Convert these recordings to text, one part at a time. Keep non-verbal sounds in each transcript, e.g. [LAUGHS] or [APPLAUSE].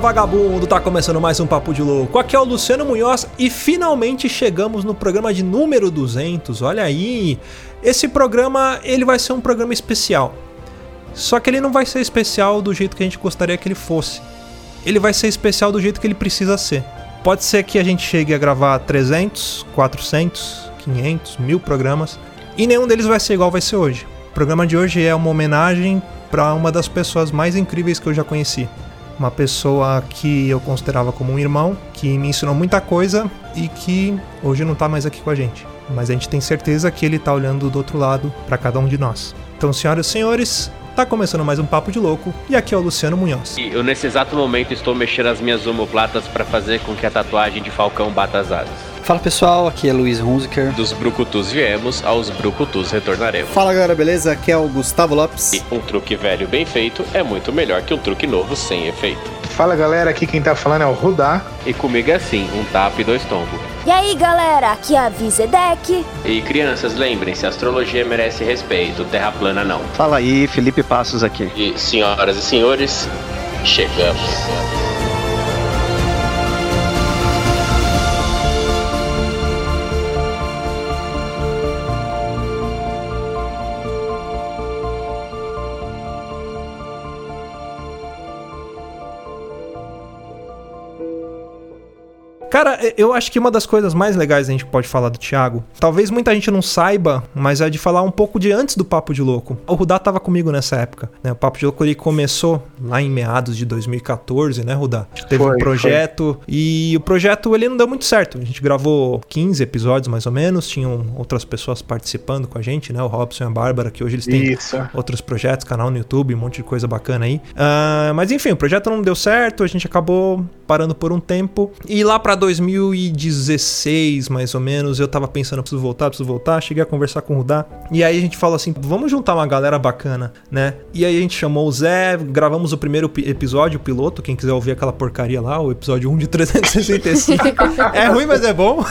vagabundo! Tá começando mais um Papo de Louco. Aqui é o Luciano Munhoz e finalmente chegamos no programa de número 200. Olha aí! Esse programa, ele vai ser um programa especial. Só que ele não vai ser especial do jeito que a gente gostaria que ele fosse. Ele vai ser especial do jeito que ele precisa ser. Pode ser que a gente chegue a gravar 300, 400, 500, mil programas e nenhum deles vai ser igual vai ser hoje. O programa de hoje é uma homenagem para uma das pessoas mais incríveis que eu já conheci uma pessoa que eu considerava como um irmão, que me ensinou muita coisa e que hoje não está mais aqui com a gente. Mas a gente tem certeza que ele está olhando do outro lado para cada um de nós. Então, senhoras e senhores, Tá começando mais um Papo de Louco e aqui é o Luciano Munhoz. E eu nesse exato momento estou mexendo as minhas omoplatas para fazer com que a tatuagem de Falcão bata as asas. Fala pessoal, aqui é Luiz Hunziker. Dos Brucutus viemos, aos Brucutus retornaremos. Fala galera, beleza? Aqui é o Gustavo Lopes. E um truque velho bem feito é muito melhor que um truque novo sem efeito. Fala galera, aqui quem tá falando é o Rudá. E comigo é assim, um tapa e dois tombos. E aí galera, aqui é a Vizedec. E crianças, lembrem-se, astrologia merece respeito, terra plana não. Fala aí, Felipe Passos aqui. E senhoras e senhores, chegamos. Cara, eu acho que uma das coisas mais legais a gente pode falar do Thiago, talvez muita gente não saiba, mas é de falar um pouco de antes do Papo de Louco. O Rudá tava comigo nessa época, né? O Papo de Louco ele começou lá em meados de 2014, né, Rudá? Teve foi, um projeto foi. e o projeto ele não deu muito certo. A gente gravou 15 episódios mais ou menos, tinham outras pessoas participando com a gente, né? O Robson e a Bárbara, que hoje eles têm Isso. outros projetos, canal no YouTube, um monte de coisa bacana aí. Uh, mas enfim, o projeto não deu certo, a gente acabou parando por um tempo e lá para 2016, mais ou menos, eu tava pensando, preciso voltar, preciso voltar. Cheguei a conversar com o Rudá. E aí a gente falou assim: vamos juntar uma galera bacana, né? E aí a gente chamou o Zé, gravamos o primeiro episódio, o piloto. Quem quiser ouvir aquela porcaria lá, o episódio 1 de 365. é ruim, mas é bom.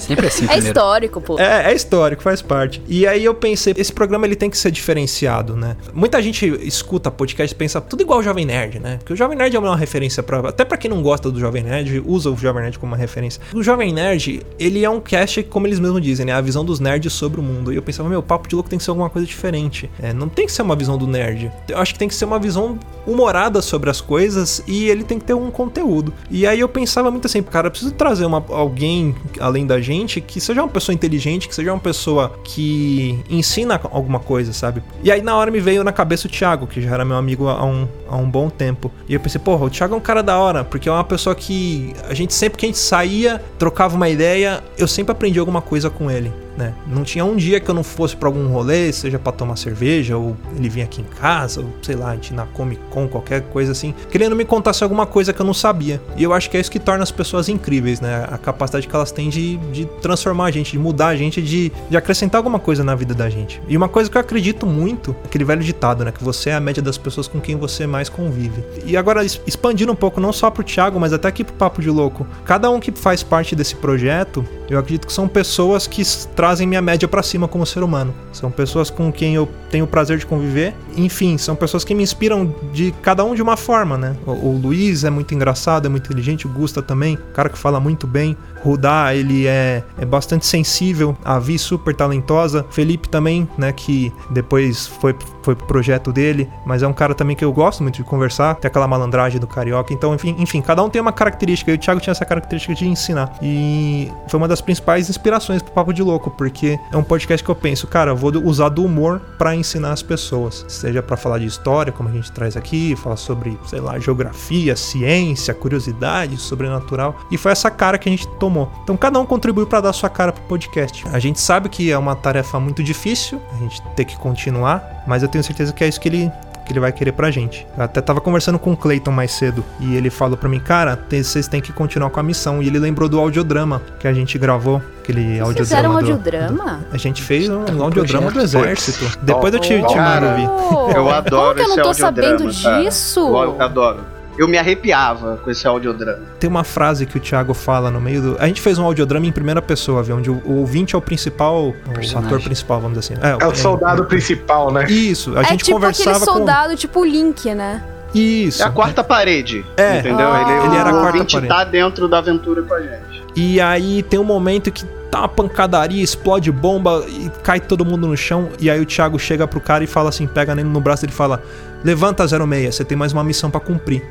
Sempre assim. É histórico, pô. É, é histórico, faz parte. E aí eu pensei: esse programa ele tem que ser diferenciado, né? Muita gente escuta podcast e pensa tudo igual o Jovem Nerd, né? Porque o Jovem Nerd é uma referência para Até para quem não gosta do Jovem Nerd, usa o Jovem Nerd como uma referência. O Jovem Nerd, ele é um cast, como eles mesmos dizem, né? A visão dos nerds sobre o mundo. E eu pensava, meu, papo de louco tem que ser alguma coisa diferente. É, não tem que ser uma visão do nerd. Eu acho que tem que ser uma visão humorada sobre as coisas e ele tem que ter um conteúdo. E aí eu pensava muito assim, cara, eu preciso trazer uma, alguém além da gente que seja uma pessoa inteligente, que seja uma pessoa que ensina alguma coisa, sabe? E aí na hora me veio na cabeça o Thiago, que já era meu amigo há um, há um bom tempo. E eu pensei, porra, o Thiago é um cara da hora, porque é uma pessoa que a gente sempre que a gente saía, trocava uma ideia, eu sempre aprendi alguma coisa com ele né? Não tinha um dia que eu não fosse para algum rolê, seja para tomar cerveja, ou ele vinha aqui em casa, ou sei lá, a gente na Comic Con, qualquer coisa assim, querendo me contasse alguma coisa que eu não sabia. E eu acho que é isso que torna as pessoas incríveis, né? A capacidade que elas têm de, de transformar a gente, de mudar a gente, de, de acrescentar alguma coisa na vida da gente. E uma coisa que eu acredito muito, aquele velho ditado, né? Que você é a média das pessoas com quem você mais convive. E agora, expandindo um pouco, não só pro Thiago, mas até aqui pro Papo de Louco, cada um que faz parte desse projeto, eu acredito que são pessoas que trazem minha média para cima como ser humano. São pessoas com quem eu tenho o prazer de conviver. Enfim, são pessoas que me inspiram de cada um de uma forma, né? O, o Luiz é muito engraçado, é muito inteligente, o Gusta também, cara que fala muito bem. Rudá, ele é, é bastante sensível, a Vi super talentosa. Felipe também, né, que depois foi, foi pro projeto dele, mas é um cara também que eu gosto muito de conversar, tem aquela malandragem do carioca. Então, enfim, enfim, cada um tem uma característica, e o Thiago tinha essa característica de ensinar. E foi uma das principais inspirações pro Papo de Louco, porque é um podcast que eu penso, cara, vou usar do humor para ensinar as pessoas, seja para falar de história, como a gente traz aqui, falar sobre, sei lá, geografia, ciência, curiosidade, sobrenatural. E foi essa cara que a gente tomou tomou. Então cada um contribuiu para dar sua cara pro podcast. A gente sabe que é uma tarefa muito difícil, a gente tem que continuar, mas eu tenho certeza que é isso que ele que ele vai querer pra gente. Eu até tava conversando com o Clayton mais cedo e ele falou pra mim, cara, vocês têm que continuar com a missão. E ele lembrou do audiodrama que a gente gravou. Aquele Vocês audiodrama. Fizeram um do, audiodrama? Do, a gente fez um, um audiodrama do exército. Depois eu te, te mando. Eu adoro Como que eu não tô sabendo disso? Eu adoro eu me arrepiava com esse audiodrama. Tem uma frase que o Thiago fala no meio do. A gente fez um audiodrama em primeira pessoa, viu? Onde o, o ouvinte é o principal, o ator principal, vamos dizer assim. É, é o soldado é, principal, né? Isso, a é gente tipo conversava aquele soldado, com... tipo o Link, né? Isso. É a quarta parede. É. Entendeu? Ah. ele, Ele era a o quarta ouvinte parede. tá dentro da aventura com a gente. E aí tem um momento que tá uma pancadaria, explode bomba e cai todo mundo no chão. E aí o Thiago chega pro cara e fala assim: pega nele no braço e ele fala: Levanta 06, você tem mais uma missão pra cumprir.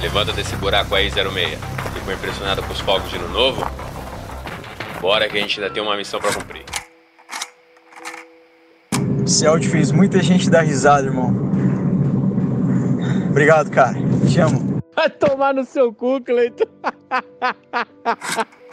Levanta desse buraco aí, 06. Ficou impressionado com os fogos de ano novo? Bora que a gente ainda tem uma missão pra cumprir. Esse áudio fez muita gente dar risada, irmão. Obrigado, cara. Te amo. Vai tomar no seu cu, Cleiton. [LAUGHS]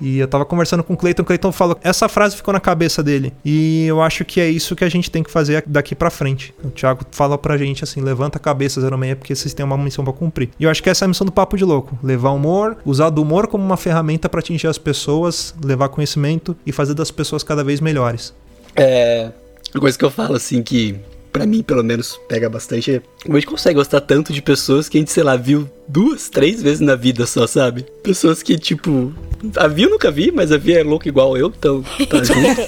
E eu tava conversando com o Clayton, o Clayton falou, essa frase ficou na cabeça dele. E eu acho que é isso que a gente tem que fazer daqui pra frente. O Thiago fala pra gente assim, levanta a cabeça 06 porque vocês têm uma missão pra cumprir. E eu acho que essa é a missão do Papo de Louco, levar humor, usar do humor como uma ferramenta pra atingir as pessoas, levar conhecimento e fazer das pessoas cada vez melhores. É. Coisa que eu falo, assim, que pra mim, pelo menos, pega bastante é. Como a gente consegue gostar tanto de pessoas que a gente, sei lá, viu duas, três vezes na vida só, sabe? Pessoas que, tipo. A Vi eu nunca vi, mas a Vi é louca igual eu, então tá [LAUGHS] junto.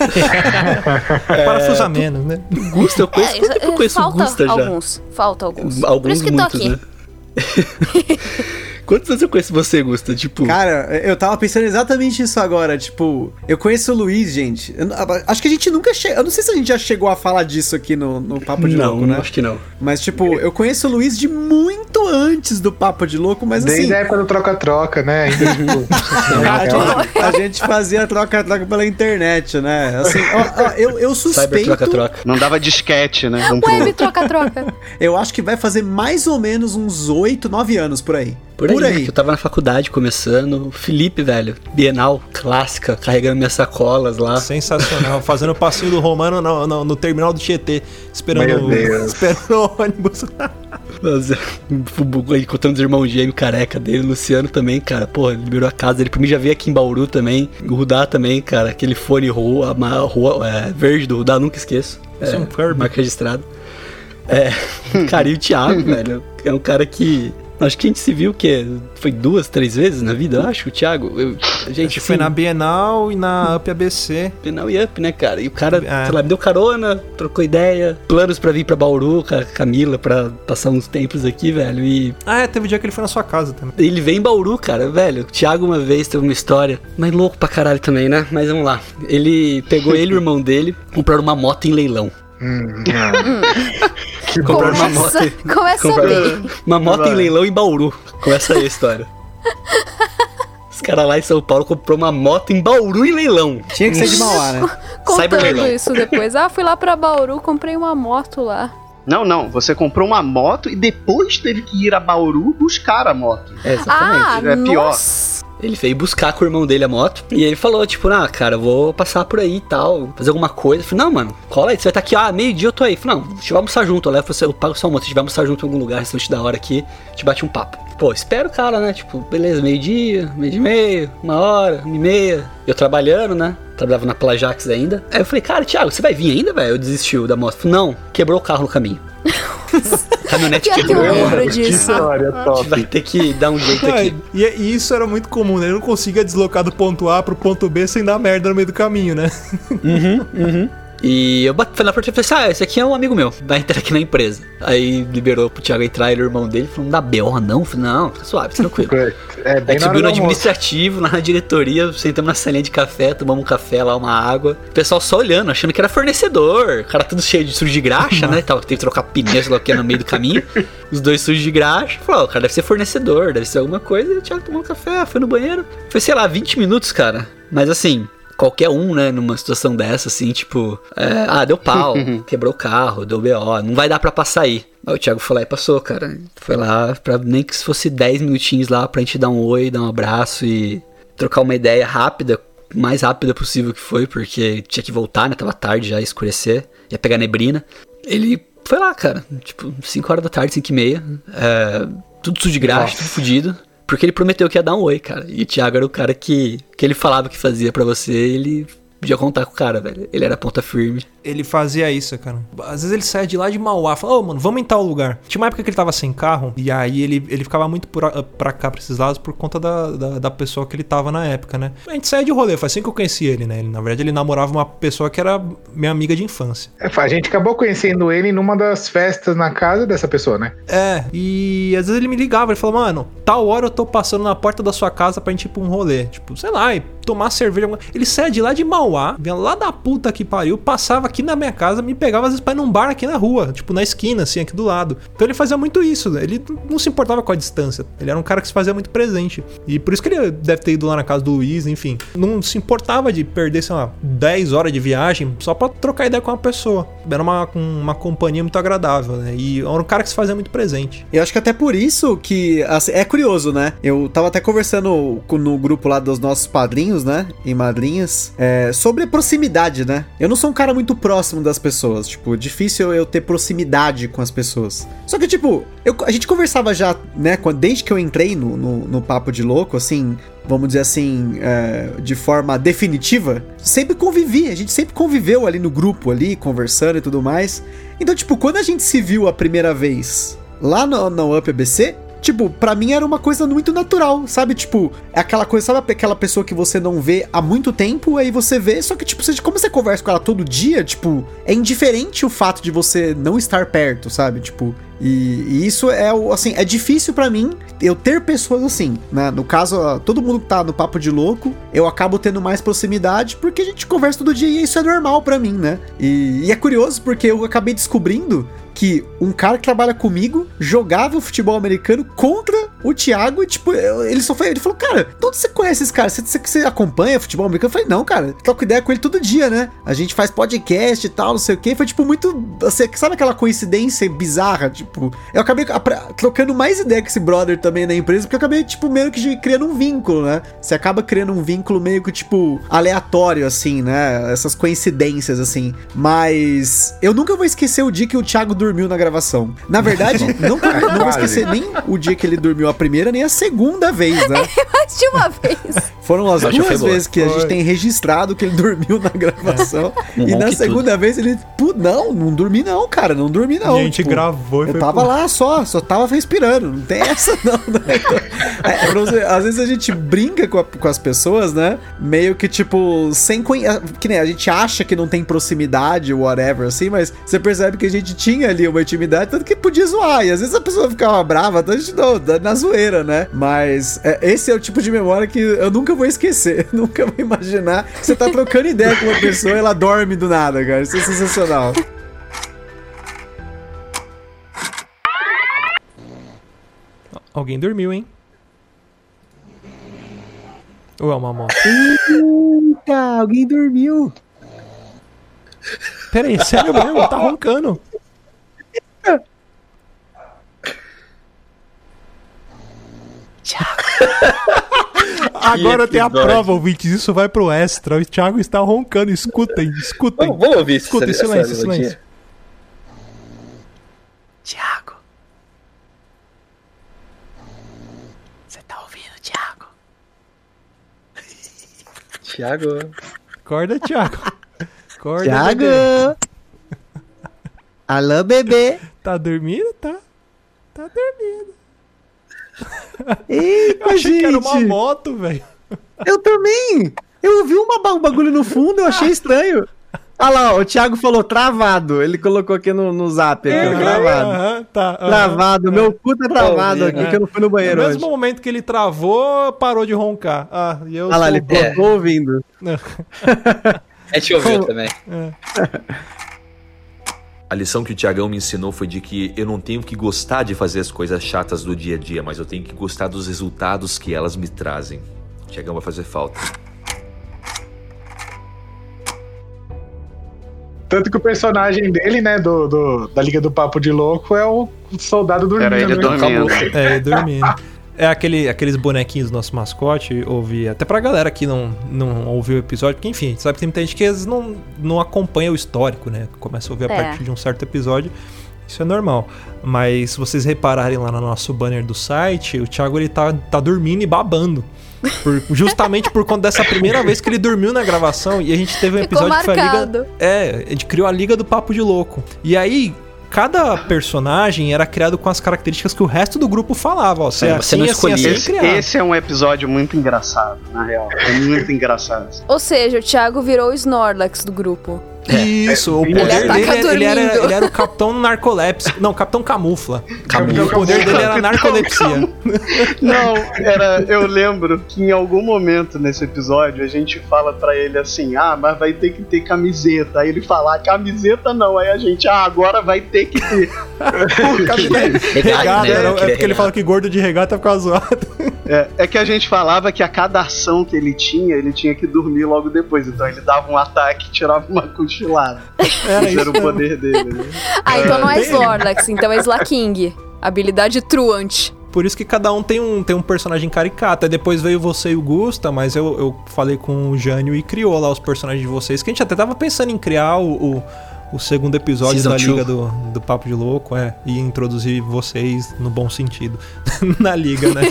Parafusa menos, né? O Gusta, eu conheço. Quanto tempo eu conheço o falta Gusta já? alguns. Falta alguns. Por Alguns isso que tô muitos, aqui. né? [LAUGHS] Quantos anos eu conheço você, Gusta? Tipo. Cara, eu tava pensando exatamente isso agora. Tipo, eu conheço o Luiz, gente. Eu não- acho que a gente nunca chegou. Eu não sei se a gente já chegou a falar disso aqui no, no Papo de não, Louco, né? acho que não. Mas, tipo, eu conheço o Luiz de muito antes do Papo de Louco, mas Desde assim. a época do troca-troca, né? Ainda, [LAUGHS] tipo, A gente, a gente fazia troca-troca pela internet, né? Assim, ó, ó, eu, eu Cyber suspeito. troca-troca. Não dava disquete, né? Um Web troca-troca. Eu acho que vai fazer mais ou menos uns 8, 9 anos por aí. Por aí, né, que eu tava na faculdade começando. O Felipe, velho, Bienal, clássica, carregando minhas sacolas lá. Sensacional. [LAUGHS] Fazendo o passinho do Romano no, no- no terminal do Tietê, esperando, Meu Deus. [LAUGHS] esperando o ônibus. Nossa, encontrando os irmãos gêmeos careca dele, o Luciano também, cara. Porra, liberou a casa dele. Pra mim já veio aqui em Bauru também. O Rudá também, cara. Aquele fone rua, rua é, verde do Rudá, nunca esqueço. Isso é um Kirby. Marca registrada. É, [LAUGHS] cara, e o Thiago, velho, é um cara que. Acho que a gente se viu o quê? Foi duas, três vezes na vida, eu acho, o Thiago. Eu, a gente foi assim, na Bienal e na Up ABC. Penal e Up, né, cara? E o cara, É. sei lá, me deu carona, trocou ideia, planos pra vir pra Bauru com a Camila pra passar uns tempos aqui, velho. E Ah, é, teve um dia que ele foi na sua casa também. ele vem em Bauru, cara, velho. O Thiago uma vez teve uma história, mas louco pra caralho também, né? Mas vamos lá. Ele pegou ele e o irmão dele, compraram uma moto em leilão. hum, [LAUGHS] bom. Compraram uma [LAUGHS] Começa, moto. começa Compraram bem. uma moto em leilão em Bauru. Começa aí a história. [LAUGHS] Os caras lá em São Paulo comprou uma moto em Bauru em leilão. Tinha que ser de Mauá, né? Contando leilão. isso depois. Ah, fui lá pra Bauru, comprei uma moto lá. Não, não. Você comprou uma moto e depois teve que ir a Bauru buscar a moto. É, exatamente. Ah, é pior. nossa. Ele veio buscar com o irmão dele a moto. E ele falou, tipo, ah, cara, vou passar por aí e tal, fazer alguma coisa. Eu falei, não, mano, cola aí, você vai estar aqui, ah, meio-dia eu tô aí. Eu falei, não, a gente vai almoçar junto, eu levo você, eu pago sua moto, a gente vai almoçar junto em algum lugar, restaurante da hora aqui, a gente bate um papo. Pô, espero o cara, né? Tipo, beleza, meio-dia, meio de meio, uma hora, uma e meia. Eu trabalhando, né? Trabalhava na Plajax ainda. Aí eu falei, cara, Thiago, você vai vir ainda, velho? Eu desistiu da moto. Eu falei, não, quebrou o carro no caminho. [LAUGHS] Caminhonete que eu quebrou. lembro [LAUGHS] Que história [LAUGHS] top. vai ter que dar um jeito aqui. E, e isso era muito comum, né? Ele não conseguia deslocar do ponto A pro ponto B sem dar merda no meio do caminho, né? E eu fui na porta e falei assim: Ah, esse aqui é um amigo meu, vai entrar aqui na empresa. Aí liberou pro Thiago entrar, ele o irmão dele, falou: Não dá BO, não? Eu falei: Não, fica suave, tranquilo. [LAUGHS] É Aí bem hora subiu no administrativo, lá na diretoria, sentamos na salinha de café, tomamos um café lá, uma água. O pessoal só olhando, achando que era fornecedor. O cara tudo cheio de sujo de graxa, né? [LAUGHS] Tava, teve que trocar pneu, sei lá que, no meio do caminho. Os dois sujos de graxa. Falou, ó, o cara deve ser fornecedor, deve ser alguma coisa. E o Thiago tomou um café, foi no banheiro. Foi, sei lá, 20 minutos, cara. Mas assim, qualquer um, né, numa situação dessa, assim, tipo, é, ah, deu pau, [LAUGHS] quebrou o carro, deu BO, não vai dar pra passar aí. Aí o Thiago foi lá e passou, cara. Foi lá pra nem que se fosse 10 minutinhos lá pra gente dar um oi, dar um abraço e trocar uma ideia rápida, mais rápida possível que foi, porque tinha que voltar, né? Tava tarde já, ia escurecer, ia pegar neblina. Ele foi lá, cara, tipo, 5 horas da tarde, 5 e meia, é, tudo sujo de graxa, tudo fudido. Porque ele prometeu que ia dar um oi, cara. E o Thiago era o cara que, que ele falava que fazia pra você, ele podia contar com o cara, velho. Ele era ponta firme. Ele fazia isso, cara. Às vezes ele saia de lá de Mauá, falava, ô, mano, vamos em tal lugar. Tinha uma época que ele tava sem carro, e aí ele, ele ficava muito por, pra cá, pra esses lados, por conta da, da, da pessoa que ele tava na época, né? A gente saía de rolê, foi assim que eu conheci ele, né? Ele, na verdade, ele namorava uma pessoa que era minha amiga de infância. É, a gente acabou conhecendo ele numa das festas na casa dessa pessoa, né? É, e às vezes ele me ligava, ele falou, mano, tal hora eu tô passando na porta da sua casa pra gente ir pra um rolê. Tipo, sei lá, e tomar cerveja. Ele saia de lá de Mauá, vinha lá da puta que pariu, passava aqui na minha casa, me pegava às vezes pra ir num bar aqui na rua, tipo na esquina, assim, aqui do lado. Então ele fazia muito isso, né? ele não se importava com a distância. Ele era um cara que se fazia muito presente. E por isso que ele deve ter ido lá na casa do Luiz, enfim. Não se importava de perder, sei lá, 10 horas de viagem só pra trocar ideia com uma pessoa. Era uma, uma companhia muito agradável, né? E era um cara que se fazia muito presente. Eu acho que até por isso que. assim, é curioso, né? Eu tava até conversando no grupo lá dos nossos padrinhos, né? E madrinhas. é, sobre proximidade, né? Eu não sou um cara muito próximo das pessoas. Tipo, difícil eu ter proximidade com as pessoas. Só que, tipo, eu- a gente conversava já, né? Desde que eu entrei no, no, no Papo de Louco, assim. Vamos dizer assim, é, de forma definitiva, sempre convivi, a gente sempre conviveu ali no grupo, ali, conversando e tudo mais. Então, tipo, quando a gente se viu a primeira vez lá no, no Up ABC, tipo, pra mim era uma coisa muito natural, sabe? Tipo, é aquela coisa, sabe aquela pessoa que você não vê há muito tempo, aí você vê, só que, tipo, você, como você conversa com ela todo dia, tipo, é indiferente o fato de você não estar perto, sabe? Tipo, e, e isso é, assim, é difícil pra mim eu ter pessoas assim, né? No caso, todo mundo que tá no Papo de Louco, eu acabo tendo mais proximidade porque a gente conversa todo dia e isso é normal pra mim, né? E, e é curioso porque eu acabei descobrindo que um cara que trabalha comigo jogava futebol americano contra o Thiago e, tipo, ele só foi. Ele falou, cara, onde você conhece esse cara? Você, você, você acompanha futebol americano? Eu falei, não, cara, troco ideia com ele todo dia, né? A gente faz podcast e tal, não sei o quê. Foi, tipo, muito. Assim, sabe aquela coincidência bizarra? Tipo, eu acabei trocando mais ideia com esse brother também na empresa, porque eu acabei, tipo, meio que criando um vínculo, né? Você acaba criando um vínculo meio que, tipo, aleatório, assim, né? Essas coincidências, assim. Mas eu nunca vou esquecer o dia que o Thiago dormiu na gravação. Na verdade, [LAUGHS] nunca, não vou esquecer nem o dia que ele dormiu a primeira, nem a segunda vez, né? [LAUGHS] Mais de uma vez. Foram as Acho duas vezes que a gente tem registrado que ele dormiu na gravação. Um e na segunda vez ele. Pô, não, não dormi não, cara. Não dormi não. e a gente Tipo, gravou e Eu foi tava pro- lá só, só tava respirando. Não tem essa, não, né? Então, [LAUGHS] é, você- às vezes a gente brinca com, a- com as pessoas, né? Meio que, tipo, sem conhecer. Que nem a gente acha que não tem proximidade, whatever, assim, mas você percebe que a gente tinha ali uma intimidade, tanto que podia zoar. E às vezes a pessoa ficava brava, então a gente não, dá na zoeira, né? Mas é, esse é o tipo de memória que eu nunca vou esquecer. [LAUGHS] Nunca vou imaginar que você tá trocando ideia com uma pessoa e ela dorme do nada, cara. Isso é sensacional. Alguém dormiu, hein? Ou é uma moto? Eita, alguém dormiu. Pera aí, sério mesmo? Tá roncando. [LAUGHS] Agora tem a episódio. prova, ouvintes. Isso vai pro extra. O Thiago está roncando. Escutem, escutem. Vamos, vamos ouvir Escuta, essa- silêncio, essa silêncio. Tiago. Você tá ouvindo, Tiago? Tiago. Acorda, Thiago. Acorda, Thiago! bebê. Alô, bebê! Tá dormindo? Tá. Tá dormindo. Eita, Eu achei gente! que era uma moto, velho. Eu também! Eu ouvi uma, um bagulho no fundo, eu achei estranho. Ah lá, ó, o Thiago falou travado. Ele colocou aqui no, no zap, aqui, ó, travado. Aham, tá. aham. Travado, meu cu tá travado aqui, é. que eu não fui no No banheiro mesmo hoje. momento que ele travou, parou de roncar. Ah, e eu Ah lá, ele tô ouvindo. [LAUGHS] A gente ouviu também. A lição que o Tiagão me ensinou foi de que eu não tenho que gostar de fazer as coisas chatas do dia a dia, mas eu tenho que gostar dos resultados que elas me trazem. O Tiagão vai fazer falta. Tanto que o personagem dele, né, do, do- da Liga do Papo de Louco é o soldado dormindo. Era ele né? dormindo. É, dormindo. [LAUGHS] É aquele, aqueles bonequinhos do nosso mascote, ouvi. Até pra galera que não, não ouviu o episódio, porque enfim, a sabe que tem muita gente que às vezes não, não acompanha o histórico, né? Começa a ouvir a É. partir de um certo episódio. Isso é normal. Mas se vocês repararem lá no nosso banner do site, o Thiago ele tá, tá dormindo e babando. Por- [LAUGHS] justamente por conta dessa primeira vez que ele dormiu na gravação e a gente teve um Ficou episódio que foi a Liga. É, a gente criou a Liga do Papo de Louco. E aí. Cada personagem era criado com as características que o resto do grupo falava. Ó, você, É, é você assim, não assim, escolhia. assim, Esse, criado. esse é um episódio muito engraçado, na real. É muito [LAUGHS] engraçado. Ou seja, o Thiago virou o Snorlax do grupo. Isso, o Ele poder ataca dele ele era, ele era o Capitão Narcolepsia. Não, Capitão Camufla. Camufla. O poder dele era narcolepsia. Não, era. Eu lembro que em algum momento nesse episódio a gente fala pra ele assim: ah, mas vai ter que ter camiseta. Aí ele fala: ah, camiseta não. Aí a gente, ah, agora vai ter que ter. [LAUGHS] Regata, né? era- é porque ele regata. fala que gordo de regata ficava zoado. É, é que a gente falava que a cada ação que ele tinha, ele tinha que dormir logo depois. Então ele dava um ataque e tirava uma cochilada. Era isso era o poder dele, né? Ah, então não é tem- Snorlax, então é Slaking. Habilidade truante. Por isso que cada um tem um, tem um personagem caricato. Aí depois veio você e o Gusta, mas eu, eu falei com o Jânio e criou lá os personagens de vocês. Que a gente até tava pensando em criar o, o, o segundo episódio Season da two. Liga do, do Papo de Louco, é. E introduzir vocês no bom sentido. [LAUGHS] Na liga, né? [LAUGHS]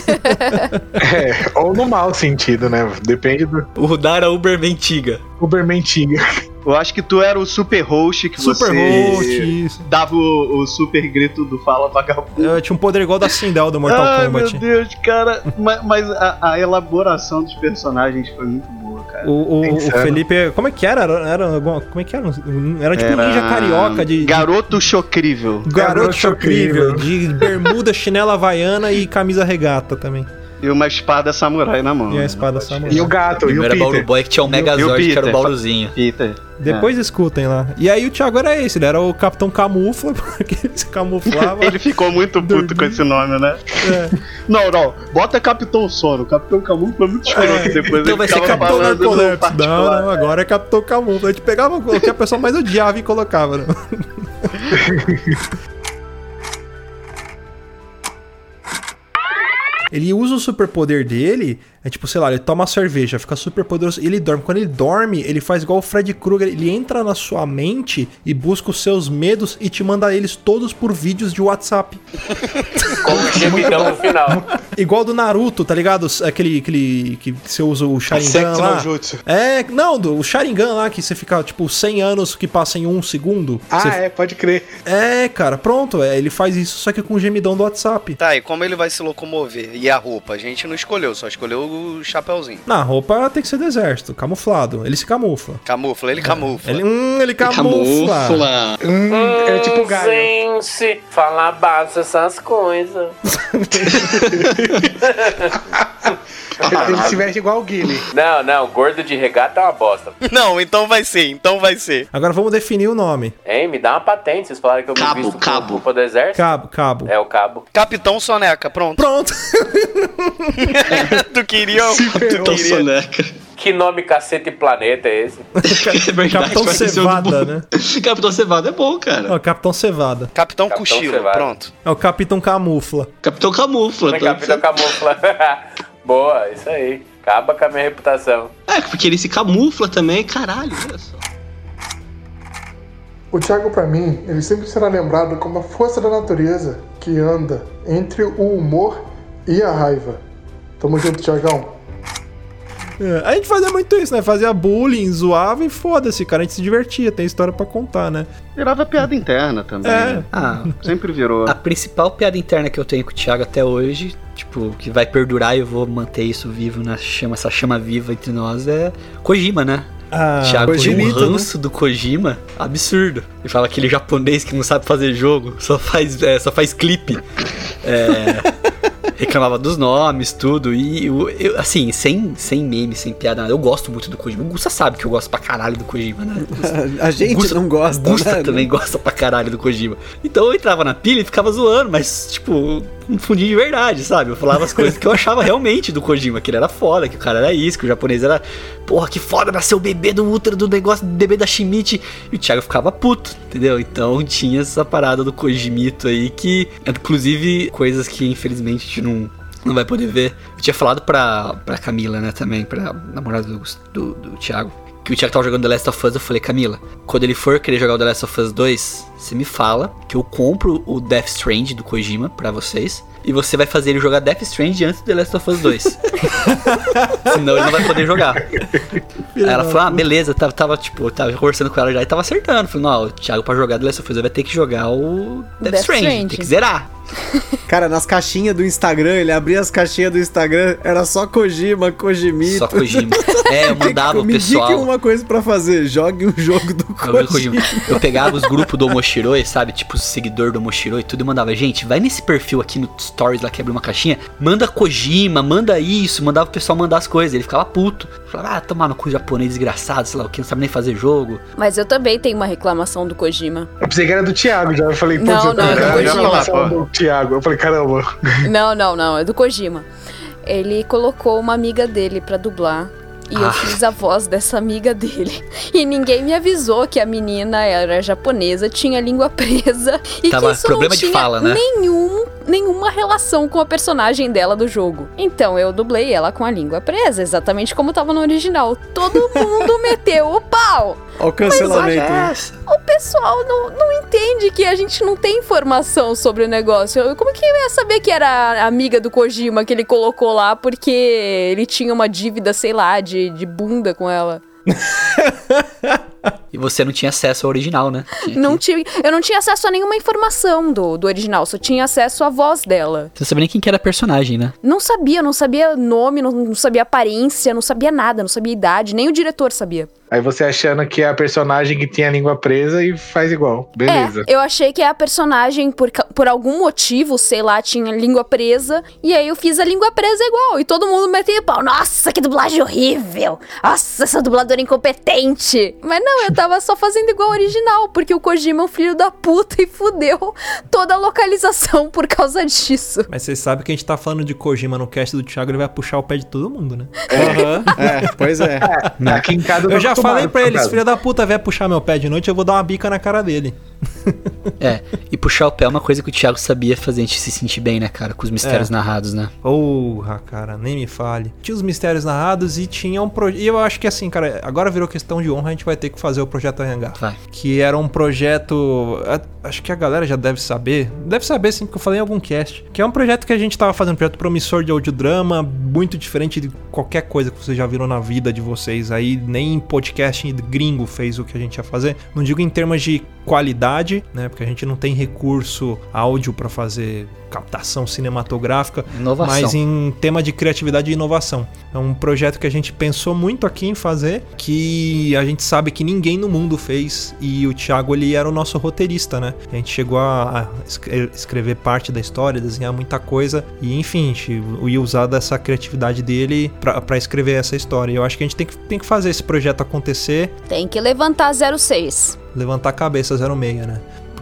É, ou no mau sentido, né? Depende do O Rudar era Uberman Tiga. Ubermentiga. Eu acho que tu era o super host que Super você host, isso. dava o, o super grito do Fala Vagabundo. Eu tinha um poder igual da Sindel do Mortal Ai, Kombat. meu Deus, cara. mas mas a, a elaboração dos personagens foi muito boa, cara. O, o, o. Felipe, como é que era? Era, era alguma- como é que era? Era tipo um ninja carioca de. de Garoto chocrível. garoto Garoto chocrível, chocrível. de bermuda, chinela havaiana e camisa regata também. E uma espada samurai na mão. E a espada samurai. E o gato, e o Primeiro era Bauru Peter. Boy que tinha um o Megazord, que era o Peter. Bauruzinho. Peter. Depois escutem lá. E aí o Thiago era esse, ele era o Capitão Camufla, [LAUGHS] porque ele se camuflava. Ele ficou muito puto com esse nome, né? É. Não, não. Bota Capitão Sono. Capitão Camus foi muito escroto É, depois. então ele vai ser Capitão Narcolepsia. Não, não, agora é Capitão Camufla. A gente pegava o que a pessoa mais odiava e colocava, né? [LAUGHS] Ele usa o superpoder dele, é tipo, sei lá, ele toma cerveja, fica super poderoso e ele dorme. Quando ele dorme, ele faz igual o Fred Krueger, ele entra na sua mente e busca os seus medos e te manda eles todos por vídeos de WhatsApp. Com o gemidão no final. Igual do Naruto, tá ligado? Aquele, aquele que você usa o Sharingan lá. Jutsu. É, não, do, o Sharingan lá, que você fica, tipo, 100 anos que passa em um segundo. Ah, Você- é, pode crer. é, cara, pronto, é, ele faz isso só que com o gemidão do WhatsApp. Tá, e como ele vai se locomover? E a roupa? A gente não escolheu, só escolheu o chapéuzinho. Na roupa tem que ser do exército, camuflado. Ele se camufla. Camufla, ele camufla. Ele, hum, ele camufla. Hum, é tipo galho. Gente, falar baixo essas coisas. [LAUGHS] Ele [LAUGHS] se veste igual o Guile. Não, não, gordo de regata é uma bosta. [LAUGHS] Não, então vai ser, então vai ser. Agora vamos definir o nome. Hein, me dá uma patente, vocês falaram que eu Cabo, me visto cabo. com roupa do exército. Cabo, cabo. É o cabo. Capitão Soneca, pronto. Pronto. [LAUGHS] tu queria. Capitão Soneca. Que nome cacete e planeta é esse? É verdade, Capitão o Cevada, né? Capitão Cevada é bom, cara. Ó, Capitão Cevada. Capitão, Capitão Cochilo, Cevada. pronto. É o Capitão Camufla. Capitão Camufla. É Capitão Camufla. Boa, isso aí. Acaba com a minha reputação. É, porque ele se camufla também, caralho, olha só. O Thiago, pra mim, ele sempre será lembrado como a força da natureza que anda entre o humor e a raiva. Tamo junto, Thiagão. É, a gente fazia muito isso, né? Fazia bullying, zoava e foda-se, cara. A gente se divertia, tem história pra contar, né? Virava piada interna também. É. né? Ah, [LAUGHS] Sempre virou. a principal piada interna que eu tenho com o Thiago até hoje, tipo, que vai perdurar e eu vou manter isso vivo na chama, essa chama viva entre nós, é Kojima, né? Ah, Thiago tem um Kojimito, né? ranço do Kojima absurdo. Ele fala aquele japonês que não sabe fazer jogo, só faz, é, só faz clipe. É, reclamava dos nomes, tudo. E eu, eu, assim, sem, sem meme, sem piada, nada. Eu gosto muito do Kojima. O Gusta sabe que eu gosto pra caralho do Kojima, né? [LAUGHS] A gente Gusta- não gosta, Gusta né? também gosta pra caralho do Kojima. Então eu entrava na pilha e ficava zoando, mas, tipo, um fundinho de verdade, sabe? Eu falava as coisas que eu achava realmente do Kojima, que ele era foda, que o cara era isso, que o japonês era, porra, que foda nascer o bebê do útero do negócio, do bebê da Shimichi. E o Thiago ficava puto, entendeu? Então tinha essa parada do Kojimito aí, que, inclusive, coisas que infelizmente a gente não. Não vai poder ver. Eu tinha falado pra, pra Camila, né, também, pra namorada do, do, do Thiago, que o Thiago tava jogando The Last of Us, eu falei, Camila, quando ele for querer jogar o The Last of Us 2, você me fala que eu compro o Death Strand do Kojima pra vocês. E você vai fazer ele jogar Death Strand antes do The Last of Us 2. [LAUGHS] Senão ele não vai poder jogar. Aí ela falou, ah, beleza, tava, tava tipo, eu tava conversando com ela já e tava acertando. Falei, não, o Thiago pra jogar The Last of Us vai ter que jogar o Death, Death Strand, Stranding. tem que zerar. [LAUGHS] Cara, nas caixinhas do Instagram, ele abria as caixinhas do Instagram, era só Kojima, Kojimito. Só Kojima. É, eu [LAUGHS] mandava o Me pessoal. indique uma coisa pra fazer, jogue um jogo do Kojima. Kojima. Eu [LAUGHS] pegava os grupos do Omoshiroi, sabe? Tipo, os seguidor do Omoshiroi e tudo e mandava, gente, vai nesse perfil aqui no Stories lá que abriu uma caixinha, manda Kojima, manda isso, mandava o pessoal mandar as coisas. Ele ficava puto. Falava, ah, tomar no cu japonês desgraçado, sei lá o que, não sabe nem fazer jogo. Mas eu também tenho uma reclamação do Kojima. Eu pensei que era do Thiago já. Eu falei, putz, Não, eu não, é do Kojima. Thiago. Eu falei, caramba. Não, não, não, é do Kojima. Ele colocou uma amiga dele pra dublar. E eu Ah. fiz a voz dessa amiga dele. [LAUGHS] E ninguém me avisou que a menina era japonesa, tinha língua presa. E Tava que isso problema não de tinha fala, né? nenhum, nenhuma relação com a personagem dela do jogo. Então eu dublei ela com a língua presa, exatamente como tava no original. Todo [LAUGHS] mundo meteu o pau. Olha o cancelamento. né? O pessoal não, não entende que a gente não tem informação sobre o negócio. Eu- Como que eu ia saber que era a amiga do Kojima que ele colocou lá porque ele tinha uma dívida, sei lá, de, de bunda com ela? [LAUGHS] E você não tinha acesso ao original, né? Tinha Não tive, eu não tinha acesso a nenhuma informação do, do original, só tinha acesso à voz dela. Você não sabia nem quem que era a personagem, né? Não sabia, não sabia nome, não, não sabia aparência, não sabia nada, não sabia idade, nem o diretor sabia. Aí você achando que é a personagem que tem a língua presa e faz igual. Beleza. É, eu achei que a personagem, por, por algum motivo, sei lá, tinha língua presa. E aí eu fiz a língua presa igual. E todo mundo meteu pau. Nossa, que dublagem horrível! Nossa, essa dubladora incompetente! Mas não, eu tava só fazendo igual ao original, porque o Kojima é um filho da puta e fudeu toda a localização por causa disso. Mas vocês sabem que a gente tá falando de Kojima no cast do Thiago, ele vai puxar o pé de todo mundo, né? Aham, [LAUGHS] é, pois é. Aqui em casa Eu já falei pra eles, filha da puta, vier puxar meu pé de noite, eu vou dar uma bica na cara dele. [LAUGHS] É, e puxar o pé é uma coisa que o Thiago sabia fazer a gente se sentir bem, né, cara? Com os mistérios É. narrados, né? Porra, cara, nem me fale. Tinha os mistérios narrados e tinha um projeto. E eu acho que assim, cara, agora virou questão de honra, a gente vai ter que fazer o projeto Hangar. Vai. Que era um projeto. Acho que a galera já deve saber. Deve saber sim, porque eu falei em algum cast. Que é um projeto que a gente tava fazendo, um projeto promissor de audiodrama, muito diferente de qualquer coisa que vocês já viram na vida de vocês aí. Nem podcast gringo fez o que a gente ia fazer. Não digo em termos de qualidade, né? Porque a gente não tem recurso áudio pra fazer captação cinematográfica, Inovação. mas em tema de criatividade e inovação. É um projeto que a gente pensou muito aqui em fazer, que a gente sabe que ninguém no mundo fez e o Thiago ele era o nosso roteirista, né? A gente chegou a, escre- escrever parte da história, desenhar muita coisa e enfim, a gente ia usar dessa criatividade dele pra pra escrever essa história. E eu acho que a gente tem que, tem que fazer esse projeto acontecer Tem que levantar 06. Levantar a cabeça 06, né?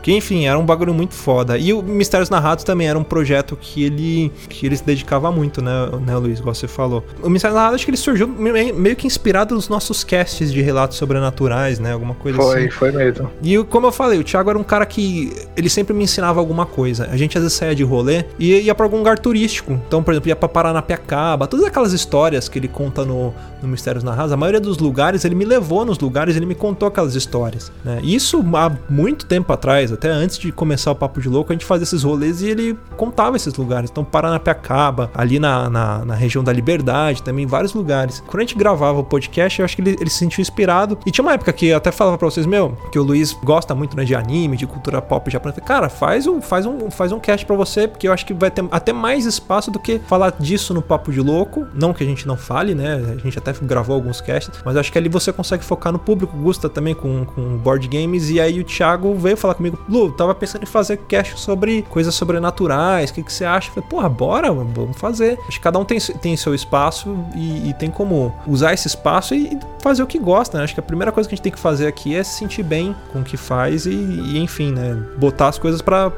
Porque, enfim, era um bagulho muito foda. E o Mistérios Narrados também era um projeto que ele, que ele se dedicava muito, né, né, Luiz? Igual você falou. O Mistérios Narrados acho que ele surgiu me- meio que inspirado nos nossos casts de relatos sobrenaturais, né? Alguma coisa Foi, assim. foi mesmo. E como eu falei, o Thiago era um cara que ele sempre me ensinava alguma coisa. A gente às vezes saía de rolê e ia pra algum lugar turístico. Então, por exemplo, ia pra Paranapiacaba, todas aquelas histórias que ele conta no, no Mistérios Narrados, a maioria dos lugares ele me levou nos lugares, ele me contou aquelas histórias. Né? Isso há muito tempo atrás, até antes de começar o Papo de Louco, a gente fazia esses rolês e ele contava esses lugares. Então, Paranapiacaba, ali na, na, na região da Liberdade, também vários lugares. Quando a gente gravava o podcast, eu acho que ele, ele se sentiu inspirado. E tinha uma época que eu até falava pra vocês, meu, que o Luiz gosta muito né, de anime, de cultura pop japonesa. Cara, faz um, faz, um, faz um cast pra você, porque eu acho que vai ter até mais espaço do que falar disso no Papo de Louco. Não que a gente não fale, né? A gente até gravou alguns casts, mas acho que ali você consegue focar no público. Gusta também com, com board games. E aí o Thiago veio falar comigo, Lu, tava pensando em fazer cast sobre coisas sobrenaturais. O que, que você acha? Eu falei, porra, bora, vamos fazer. Acho que cada um tem, tem seu espaço e, e tem como usar esse espaço e e fazer o que gosta, né? Acho que a primeira coisa que a gente tem que fazer aqui é se sentir bem com o que faz e, e, enfim, né? Botar as coisas pra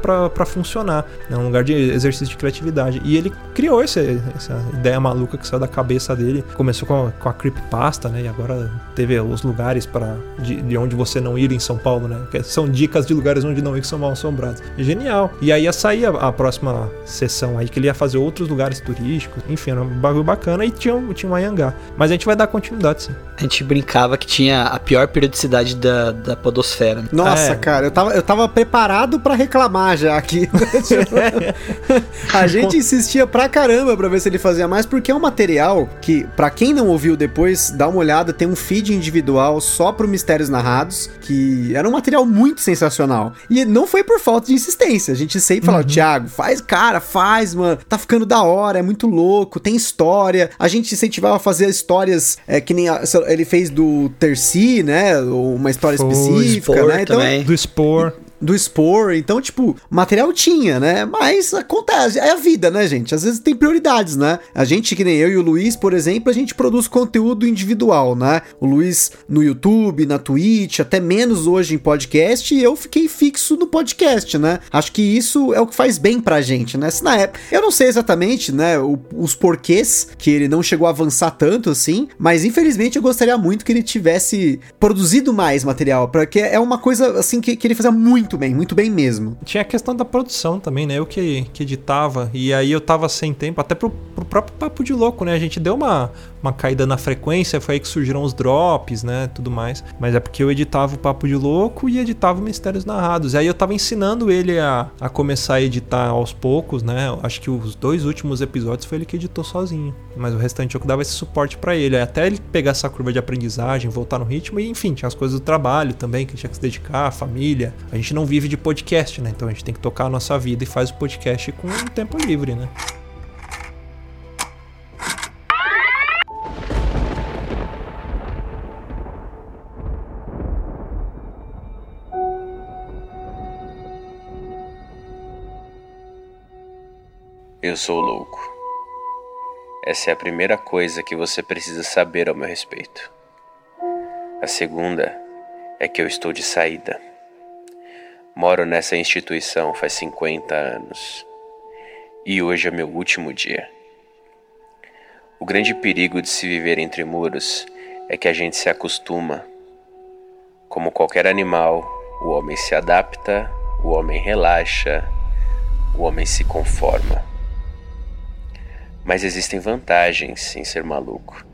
funcionar. É um lugar de exercício de criatividade. E ele criou esse- essa ideia maluca que saiu da cabeça dele. Começou com a, com a creepypasta, né? E agora teve os lugares para de, de onde você não ir em São Paulo, né? Que são dicas de lugares onde não ir que são mal assombrados. É genial. E aí ia sair a, a próxima sessão aí, que ele ia fazer outros lugares turísticos. Enfim, era um bagulho bacana e tinha, um- tinha um Ayangá. Mas a gente vai dar continuidade, sim. A gente brincava que tinha a pior periodicidade da, da podosfera. né? Nossa, É. cara, eu tava, eu tava preparado pra reclamar já aqui. [LAUGHS] a gente insistia pra caramba pra ver se ele fazia mais, porque é um material que, pra quem não ouviu depois, dá uma olhada, tem um feed individual só pro Mistérios Narrados, que era um material muito sensacional. E não foi por falta de insistência. A gente sempre falava, Thiago, faz, cara, faz, mano. Tá ficando da hora, é muito louco, tem história. A gente incentivava a fazer histórias é, que nem a- ele fez do Terci, né? Uma história Foi, específica, né? Então, também. Do Spore. Do Spore. Então, tipo, material tinha, né? Mas acontece, é a vida, né, gente? Às vezes tem prioridades, né? A gente, que nem eu e o Luiz, por exemplo, a gente produz conteúdo individual, né? O Luiz no YouTube, na Twitch, até menos hoje em podcast, e eu fiquei fixo no podcast, né? Acho que isso é o que faz bem pra gente, né? Se na época, eu não sei exatamente, né, os porquês que ele não chegou a avançar tanto assim, mas infelizmente eu gostaria muito que ele tivesse produzido mais material, porque é uma coisa assim que, que ele fazia muito bem, muito bem mesmo. Tinha a questão da produção também, né? Eu que, que editava. E aí eu tava sem tempo, até pro, pro próprio Papo de Louco, né? A gente deu uma, uma caída na frequência, foi aí que surgiram os drops, né? Tudo mais. Mas é porque eu editava o Papo de Louco e editava Mistérios Narrados. E aí eu tava ensinando ele a, a começar a editar aos poucos, né? Acho que os dois últimos episódios foi ele que editou sozinho. Mas o restante eu dava esse suporte pra ele. Até ele pegar essa curva de aprendizagem, voltar no ritmo. E enfim, tinha as coisas do trabalho também, que tinha que se dedicar, a família. A gente não vive de podcast, né? Então a gente tem que tocar a nossa vida e faz o podcast com o tempo livre, né? Eu sou louco. Essa é a primeira coisa que você precisa saber ao meu respeito. A segunda é que eu estou de saída. Moro nessa instituição faz 50 anos. E hoje é meu último dia. O grande perigo de se viver entre muros é que a gente se acostuma. Como qualquer animal, o homem se adapta, o homem relaxa, o homem se conforma. Mas existem vantagens em ser maluco,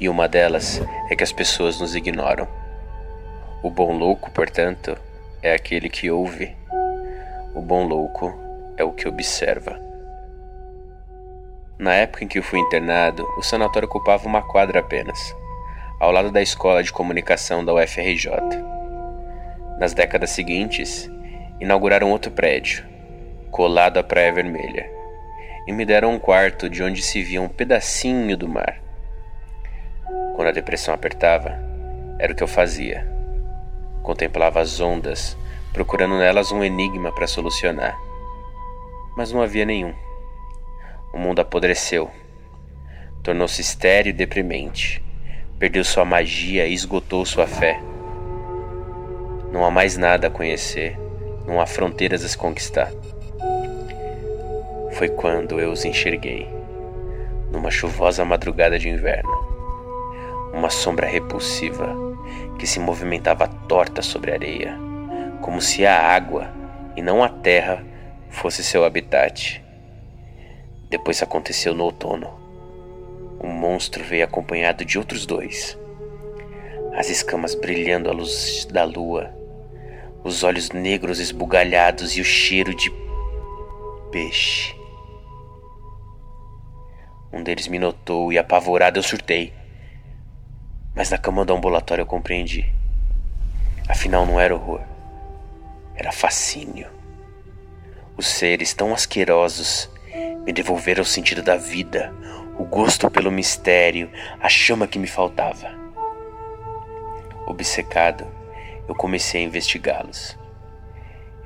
e uma delas é que as pessoas nos ignoram. O bom louco, portanto, é aquele que ouve. O bom louco é o que observa. Na época em que eu fui internado, o sanatório ocupava uma quadra apenas, ao lado da escola de comunicação da UFRJ. Nas décadas seguintes, inauguraram outro prédio, colado à Praia Vermelha, e me deram um quarto de onde se via um pedacinho do mar. Quando a depressão apertava, era o que eu fazia. Contemplava as ondas, procurando nelas um enigma para solucionar. Mas não havia nenhum. O mundo apodreceu. Tornou-se estéril e deprimente. Perdeu sua magia e esgotou sua fé. Não há mais nada a conhecer, não há fronteiras a se conquistar. Foi quando eu os enxerguei, numa chuvosa madrugada de inverno. Uma sombra repulsiva que se movimentava torta sobre a areia, como se a água e não a terra fosse seu habitat. Depois aconteceu no outono. O monstro veio acompanhado de outros dois. As escamas brilhando à luz da lua, os olhos negros esbugalhados e o cheiro de peixe. Um deles me notou e, apavorado, eu surtei. Mas na cama do ambulatório eu compreendi. Afinal, não era horror, era fascínio. Os seres tão asquerosos me devolveram o sentido da vida, o gosto pelo mistério, a chama que me faltava. Obcecado, eu comecei a investigá-los.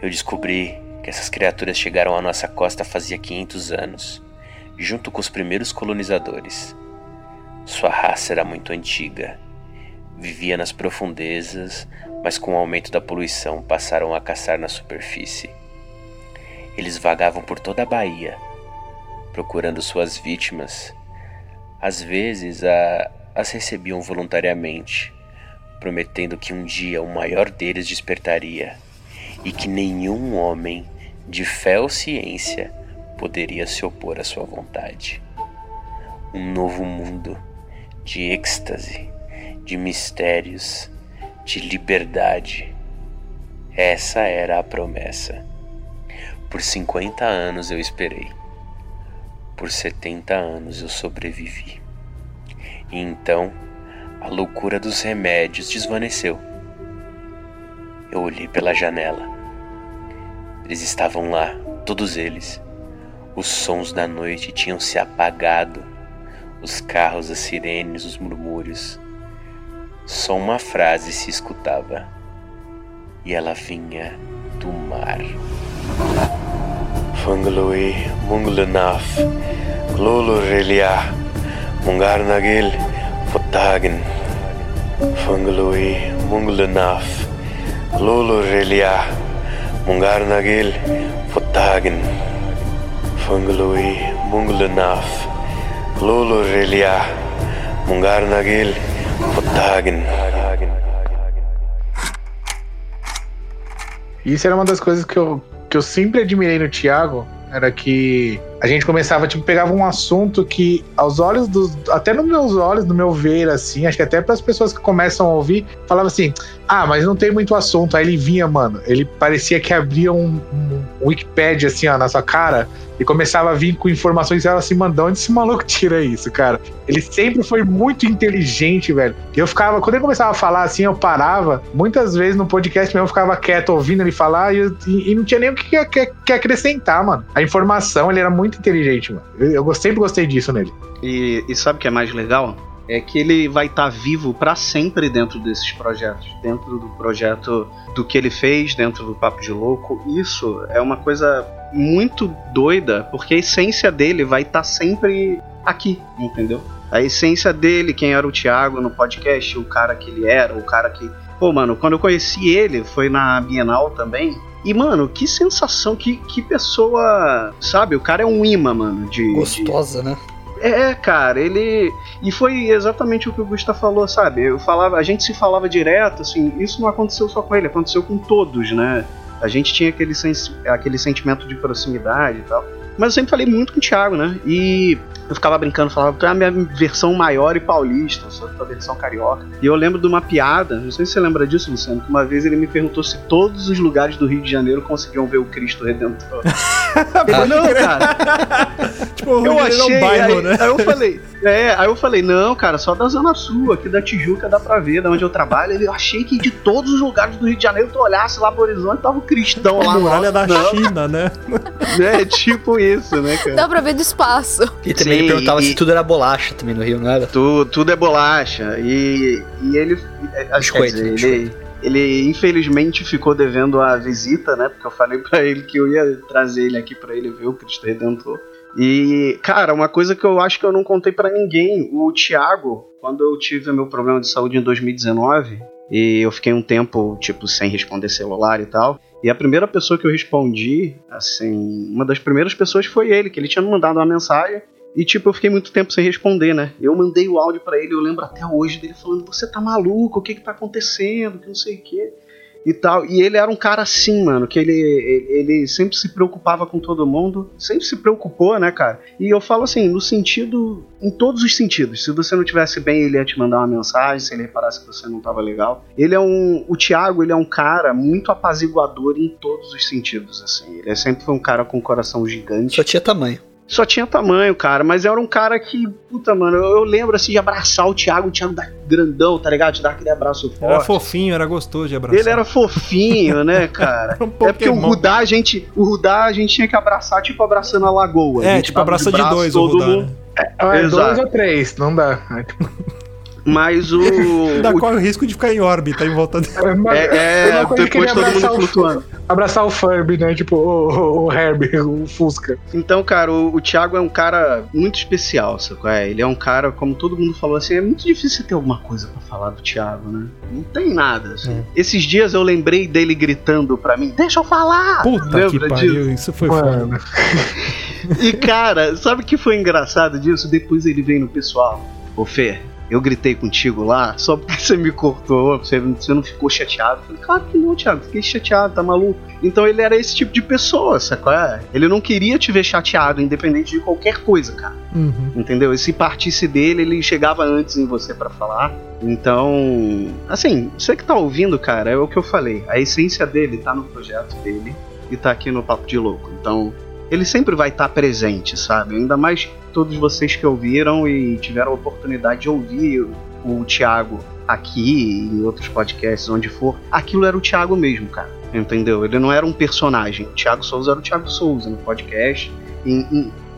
Eu descobri que essas criaturas chegaram à nossa costa fazia 500 anos, junto com os primeiros colonizadores. Sua raça era muito antiga. Vivia nas profundezas, mas com o aumento da poluição passaram a caçar na superfície. Eles vagavam por toda a Bahia, procurando suas vítimas. Às vezes a, as recebiam voluntariamente, prometendo que um dia o maior deles despertaria e que nenhum homem de fé ou ciência poderia se opor à sua vontade. Um novo mundo de êxtase, de mistérios, de liberdade. Essa era a promessa. Por 50 anos eu esperei. Por 70 anos eu sobrevivi. E então a loucura dos remédios desvaneceu. Eu olhei pela janela. Eles estavam lá, todos eles. Os sons da noite tinham se apagado, os carros, as sirenes, os murmúrios. Só uma frase se escutava, e ela vinha do mar. Fanglui Munglunaf Glolo Relia Mungarnagil Fotagen Fanglui Munglunaf Glolo Relia Mungarnagil Fotagen Fanglui Munglunaf Glolo Relia Mungarnagil Fotagen Isso era uma das coisas que eu, que eu sempre admirei no Thiago, era que a gente começava, tipo, pegava um assunto que, aos olhos dos. Até nos meus olhos, no meu ver, assim, acho que até para as pessoas que começam a ouvir, falava assim: ah, mas não tem muito assunto. Aí ele vinha, mano, ele parecia que abria um, um, Wikipedia, assim, ó, na sua cara, e começava a vir com informações e ela assim, mano, de onde esse maluco tira isso, cara? Ele sempre foi muito inteligente, velho. Eu ficava, quando ele começava a falar assim, eu parava, muitas vezes no podcast mesmo eu ficava quieto ouvindo ele falar e, e, e não tinha nem o que, que, que, acrescentar, mano. A informação, ele era muito inteligente, mano. Eu, eu sempre gostei disso nele. E, e sabe o que é mais legal? é que ele vai estar tá vivo para sempre dentro desses projetos, dentro do projeto do que ele fez, dentro do Papo de Louco. Isso é uma coisa muito doida, porque a essência dele vai estar tá sempre aqui, entendeu? A essência dele, quem era o Thiago no podcast, o cara que ele era, o cara que. Pô, mano, quando eu conheci ele, foi na Bienal também. E, mano, que sensação, que, que pessoa. Sabe, o cara é um imã, mano. De, Gostosa, de... né? É, cara, ele. E foi exatamente o que o Gustavo falou, sabe? Eu falava, a gente se falava direto, assim, isso não aconteceu só com ele, aconteceu com todos, né? A gente tinha aquele, sens... aquele sentimento de proximidade e tal. Mas eu sempre falei muito com o Thiago, né? E eu ficava brincando, falava que é a minha versão maior e paulista, só a versão carioca. E eu lembro de uma piada, não sei se você lembra disso, Luciano, que uma vez ele me perguntou se todos os lugares do Rio de Janeiro conseguiam ver o Cristo Redentor. [LAUGHS] ah, não, cara. tipo, o Rio eu achei, é um bairro, aí, né? aí eu falei, é, aí eu falei, não, cara, só da Zona Sul, aqui da Tijuca dá pra ver, da onde eu trabalho. Eu achei que de todos os lugares do Rio de Janeiro, tu olhasse lá pro horizonte, tava o cristão lá. A muralha da não. China, né? [LAUGHS] É, tipo isso, né, cara? Dá pra ver do espaço. E também ele perguntava e, se tudo era bolacha também no Rio, não era? Tu, tudo é bolacha. E, e ele. Biscoito, dizer, ele, ele infelizmente ficou devendo a visita, né? Porque eu falei para ele que eu ia trazer ele aqui para ele ver o Cristo Redentor. E, cara, uma coisa que eu acho que eu não contei para ninguém, o Thiago, quando eu tive meu problema de saúde em 2019, e eu fiquei um tempo, tipo, sem responder celular e tal. E a primeira pessoa que eu respondi, assim, uma das primeiras pessoas foi ele, que ele tinha me mandado uma mensagem. E, tipo, eu fiquei muito tempo sem responder, né? Eu mandei o áudio para ele, eu lembro até hoje dele falando: Você tá maluco? O que que tá acontecendo? Que não sei o quê e tal. E ele era um cara assim, mano, que ele, ele, sempre se preocupava com todo mundo, sempre se preocupou, né, cara? E eu falo assim, no sentido, em todos os sentidos. Se você não tivesse bem, ele ia te mandar uma mensagem, se ele reparasse que você não tava legal. Ele é um, o Thiago, ele é um cara muito apaziguador em todos os sentidos, assim. Ele sempre foi um cara com um coração gigante. Só tinha tamanho só tinha tamanho, cara. Mas era um cara que, puta, mano, eu, eu lembro assim de abraçar o Thiago, o Thiago da grandão, tá ligado? De dar aquele abraço forte. Era fofinho, era gostoso de abraçar. Ele era fofinho, né, [LAUGHS] cara? um é porque o Rudá, a gente, o Rudá a gente tinha que abraçar, tipo, abraçando a lagoa. É, tipo, abraça de, de dois todo o Rudá, mundo. Né? É, é dois ou três, não dá. É, tipo... Mas o. Ainda corre o risco de ficar em órbita em volta dele. É, é depois todo mundo flutuando. Abraçar o Furby, né? Tipo, o, o, o Herbie, o Fusca. Então, cara, o, o Thiago é um cara muito especial, sabe? É, ele é um cara, como todo mundo falou assim, é muito difícil ter alguma coisa para falar do Thiago, né? Não tem nada. Assim. É. Esses dias eu lembrei dele gritando pra mim: Deixa eu falar! Puta Lembra que pariu, disso? isso foi foda. e, cara, sabe o que foi engraçado disso? Depois ele veio no pessoal. Ô Fê, eu gritei contigo lá só porque você me cortou, você, você não ficou chateado. Eu falei, claro que não, Thiago, fiquei chateado, tá maluco? Então ele era esse tipo de pessoa, sacou? É? Ele não queria te ver chateado, independente de qualquer coisa, cara. Uhum. Entendeu? E se partisse dele, ele chegava antes em você para falar. Então, assim, você que tá ouvindo, cara, é o que eu falei. A essência dele tá no projeto dele e tá aqui no Papo de Louco. Então, ele sempre vai estar presente, sabe? Ainda mais todos vocês que ouviram e tiveram a oportunidade de ouvir o Thiago aqui em outros podcasts, onde for. Aquilo era o Thiago mesmo, cara. Entendeu? Ele não era um personagem. O Thiago Souza era o Thiago Souza no podcast.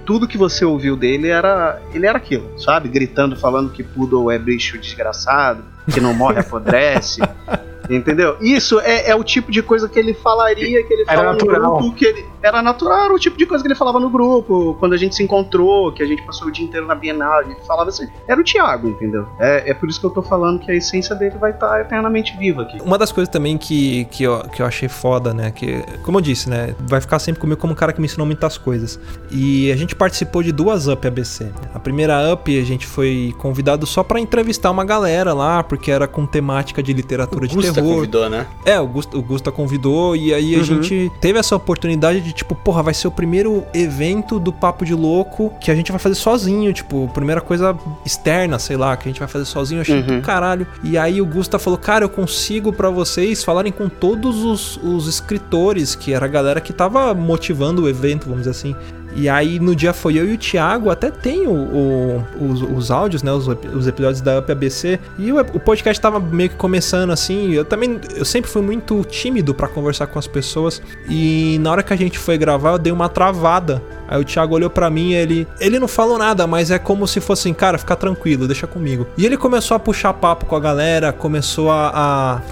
Tudo que você ouviu dele era. Ele era aquilo, sabe? Gritando, falando que Poodle é bicho desgraçado, que não morre apodrece. [LAUGHS] Entendeu? Isso é, é, o tipo de coisa que ele falaria, que ele Era fala natural. no grupo, que ele. Era natural, era o tipo de coisa que ele falava no grupo, quando a gente se encontrou, que a gente passou o dia inteiro na Bienal, ele falava assim. Era o Thiago, entendeu? É, é por isso que eu tô falando que a essência dele vai estar eternamente viva aqui. Uma das coisas também que, que, eu, que eu achei foda, né? Que, como eu disse, né? Vai ficar sempre comigo como um cara que me ensinou muitas coisas. E a gente participou de duas UP ABC. A primeira UP a gente foi convidado só pra entrevistar uma galera lá, porque era com temática de literatura de Gusta convidou, né? É, o Gusta, o Gusta convidou e aí a Uhum. gente teve essa oportunidade de, tipo, porra, vai ser o primeiro evento do Papo de Louco que a gente vai fazer sozinho, tipo, primeira coisa externa, sei lá, que a gente vai fazer sozinho, eu achei Uhum. do caralho. E aí o Gusta falou, cara, eu consigo pra vocês falarem com todos os, os escritores, que era a galera que tava motivando o evento, vamos dizer assim. E aí no dia foi eu e o Thiago, até tem o, o- os, os áudios, né? Os, os episódios da Up ABC. E o, o podcast tava meio que começando assim. Eu também. Eu sempre fui muito tímido pra conversar com as pessoas. E na hora que a gente foi gravar, eu dei uma travada. Aí o Thiago olhou pra mim e ele. Ele não falou nada, mas é como se fosse assim, cara, fica tranquilo, deixa comigo. E ele começou a puxar papo com a galera, começou a,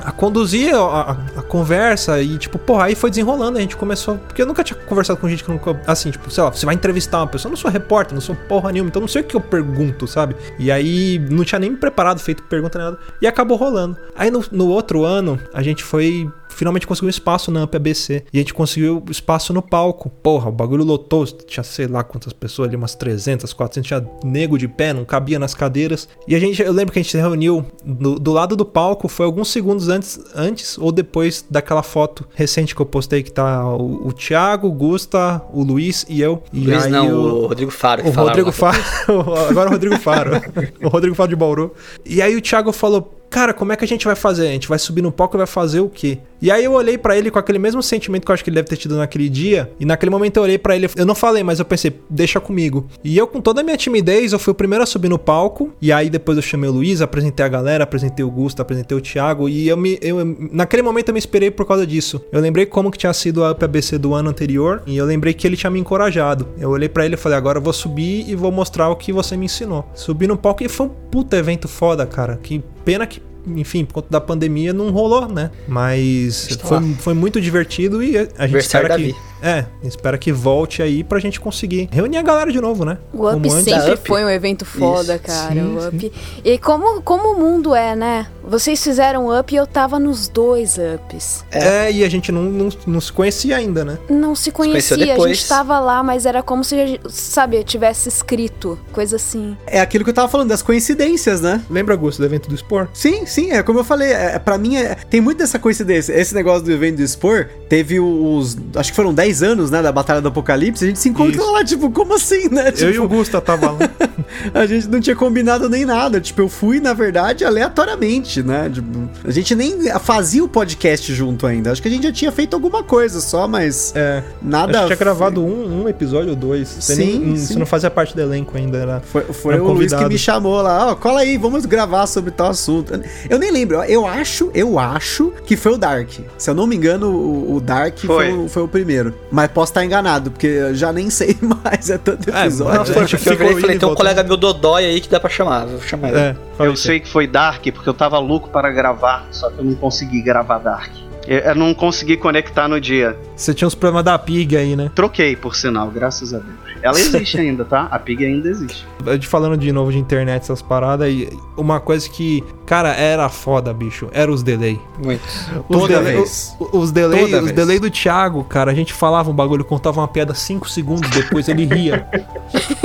a, a conduzir a- a conversa e, tipo, porra, aí foi desenrolando. A gente começou. Porque eu nunca tinha conversado com gente que nunca. Assim, tipo, sei lá, você vai entrevistar uma pessoa, eu não sou repórter, não sou porra nenhuma, então não sei o que eu pergunto, sabe? E aí não tinha nem me preparado, feito pergunta nem nada. E acabou rolando. Aí no, no outro ano, a gente foi finalmente conseguiu espaço na AmpABC. E a gente conseguiu espaço no palco. Porra, o bagulho lotou. Tinha sei lá quantas pessoas ali, umas 300, 400. Tinha nego de pé, não cabia nas cadeiras. E a gente, eu lembro que a gente se reuniu do, do lado do palco. Foi alguns segundos antes, antes ou depois daquela foto recente que eu postei que tá o, o Thiago, o Gusta, o Luiz e eu. E Luiz aí não, o- o Rodrigo Faro. que o Rodrigo. Faro. [LAUGHS] Agora o Rodrigo Faro. [LAUGHS] o Rodrigo Faro de Bauru. E aí o Thiago falou: Cara, como é que a gente vai fazer? A gente vai subir no palco e vai fazer o quê? E aí eu olhei pra ele com aquele mesmo sentimento que eu acho que ele deve ter tido naquele dia. E naquele momento eu olhei pra ele, eu não falei, mas eu pensei, deixa comigo. E eu, com toda a minha timidez, eu fui o primeiro a subir no palco. E aí depois eu chamei o Luiz, apresentei a galera, apresentei o Gusto, apresentei o Thiago. E eu me. Eu, naquele momento eu me esperei por causa disso. Eu lembrei como que tinha sido a UPABC do ano anterior. E eu lembrei que ele tinha me encorajado. Eu olhei pra ele e falei, agora eu vou subir e vou mostrar o que você me ensinou. Subi no palco e foi um puta evento foda, cara. Que pena que enfim, por conta da pandemia não rolou, né? Mas foi, foi muito divertido e a gente Aniversário espera da que. É, espera que volte aí pra gente conseguir reunir a galera de novo, né? O Up sempre Up. foi um evento foda, Isso, cara. sim, o Up. E como, como o mundo é, né? Vocês fizeram Up e eu tava nos dois Ups. É, e a gente não, não, não se conhecia ainda, né? Não se conheceu conhecia, a depois. gente tava lá, mas era como se, sabe, eu tivesse escrito, coisa assim. É aquilo que eu tava falando, das coincidências, né? Lembra, Augusto, do evento do Spor? Sim, sim, é como eu falei, é, pra mim é, tem muito dessa coincidência. Esse negócio do evento do Spor teve os. Acho que foram 10 anos, né? Da Batalha do Apocalipse. A gente se encontrou Isso. lá, tipo, como assim, né? Eu e Tipo, o Gusta tava lá. [LAUGHS] a gente não tinha combinado nem nada. Tipo, eu fui, na verdade, aleatoriamente, né? Tipo, a gente nem fazia o podcast junto ainda. Acho que a gente já tinha feito alguma coisa só, mas É. nada. Acho que tinha gravado um, um episódio ou dois. Você, Sim, nem, sim. você não fazia parte do elenco ainda, era. Foi, foi Era o Luiz que convidado. me chamou lá, ó, cola aí, vamos gravar sobre tal assunto. Eu nem lembro, eu acho, eu acho que foi o Dark. Se eu não me engano, o, o Dark foi. Foi. foi o primeiro. Mas posso estar enganado, porque eu já nem sei [LAUGHS] mais, é tanto É, episódio. gente porque eu ficou virei e falei, tem um colega meu Dodói aí que dá pra chamar. Vou chamar ele. É, Eu sei que foi Dark porque eu tava louco para gravar, só que eu não consegui gravar Dark. Eu, eu não consegui conectar no dia. Você tinha uns problemas da pig aí, né? Troquei, por sinal, graças a Deus. Ela existe ainda, tá? A Pig ainda existe. Gente falando de novo de internet, essas paradas, e uma coisa que, cara, era foda, bicho, era os delay. Muito. Os Toda delay, vez. Os, os delay, Toda os vez. delay do Thiago, cara, a gente falava um bagulho, contava uma piada 5 segundos depois ele ria.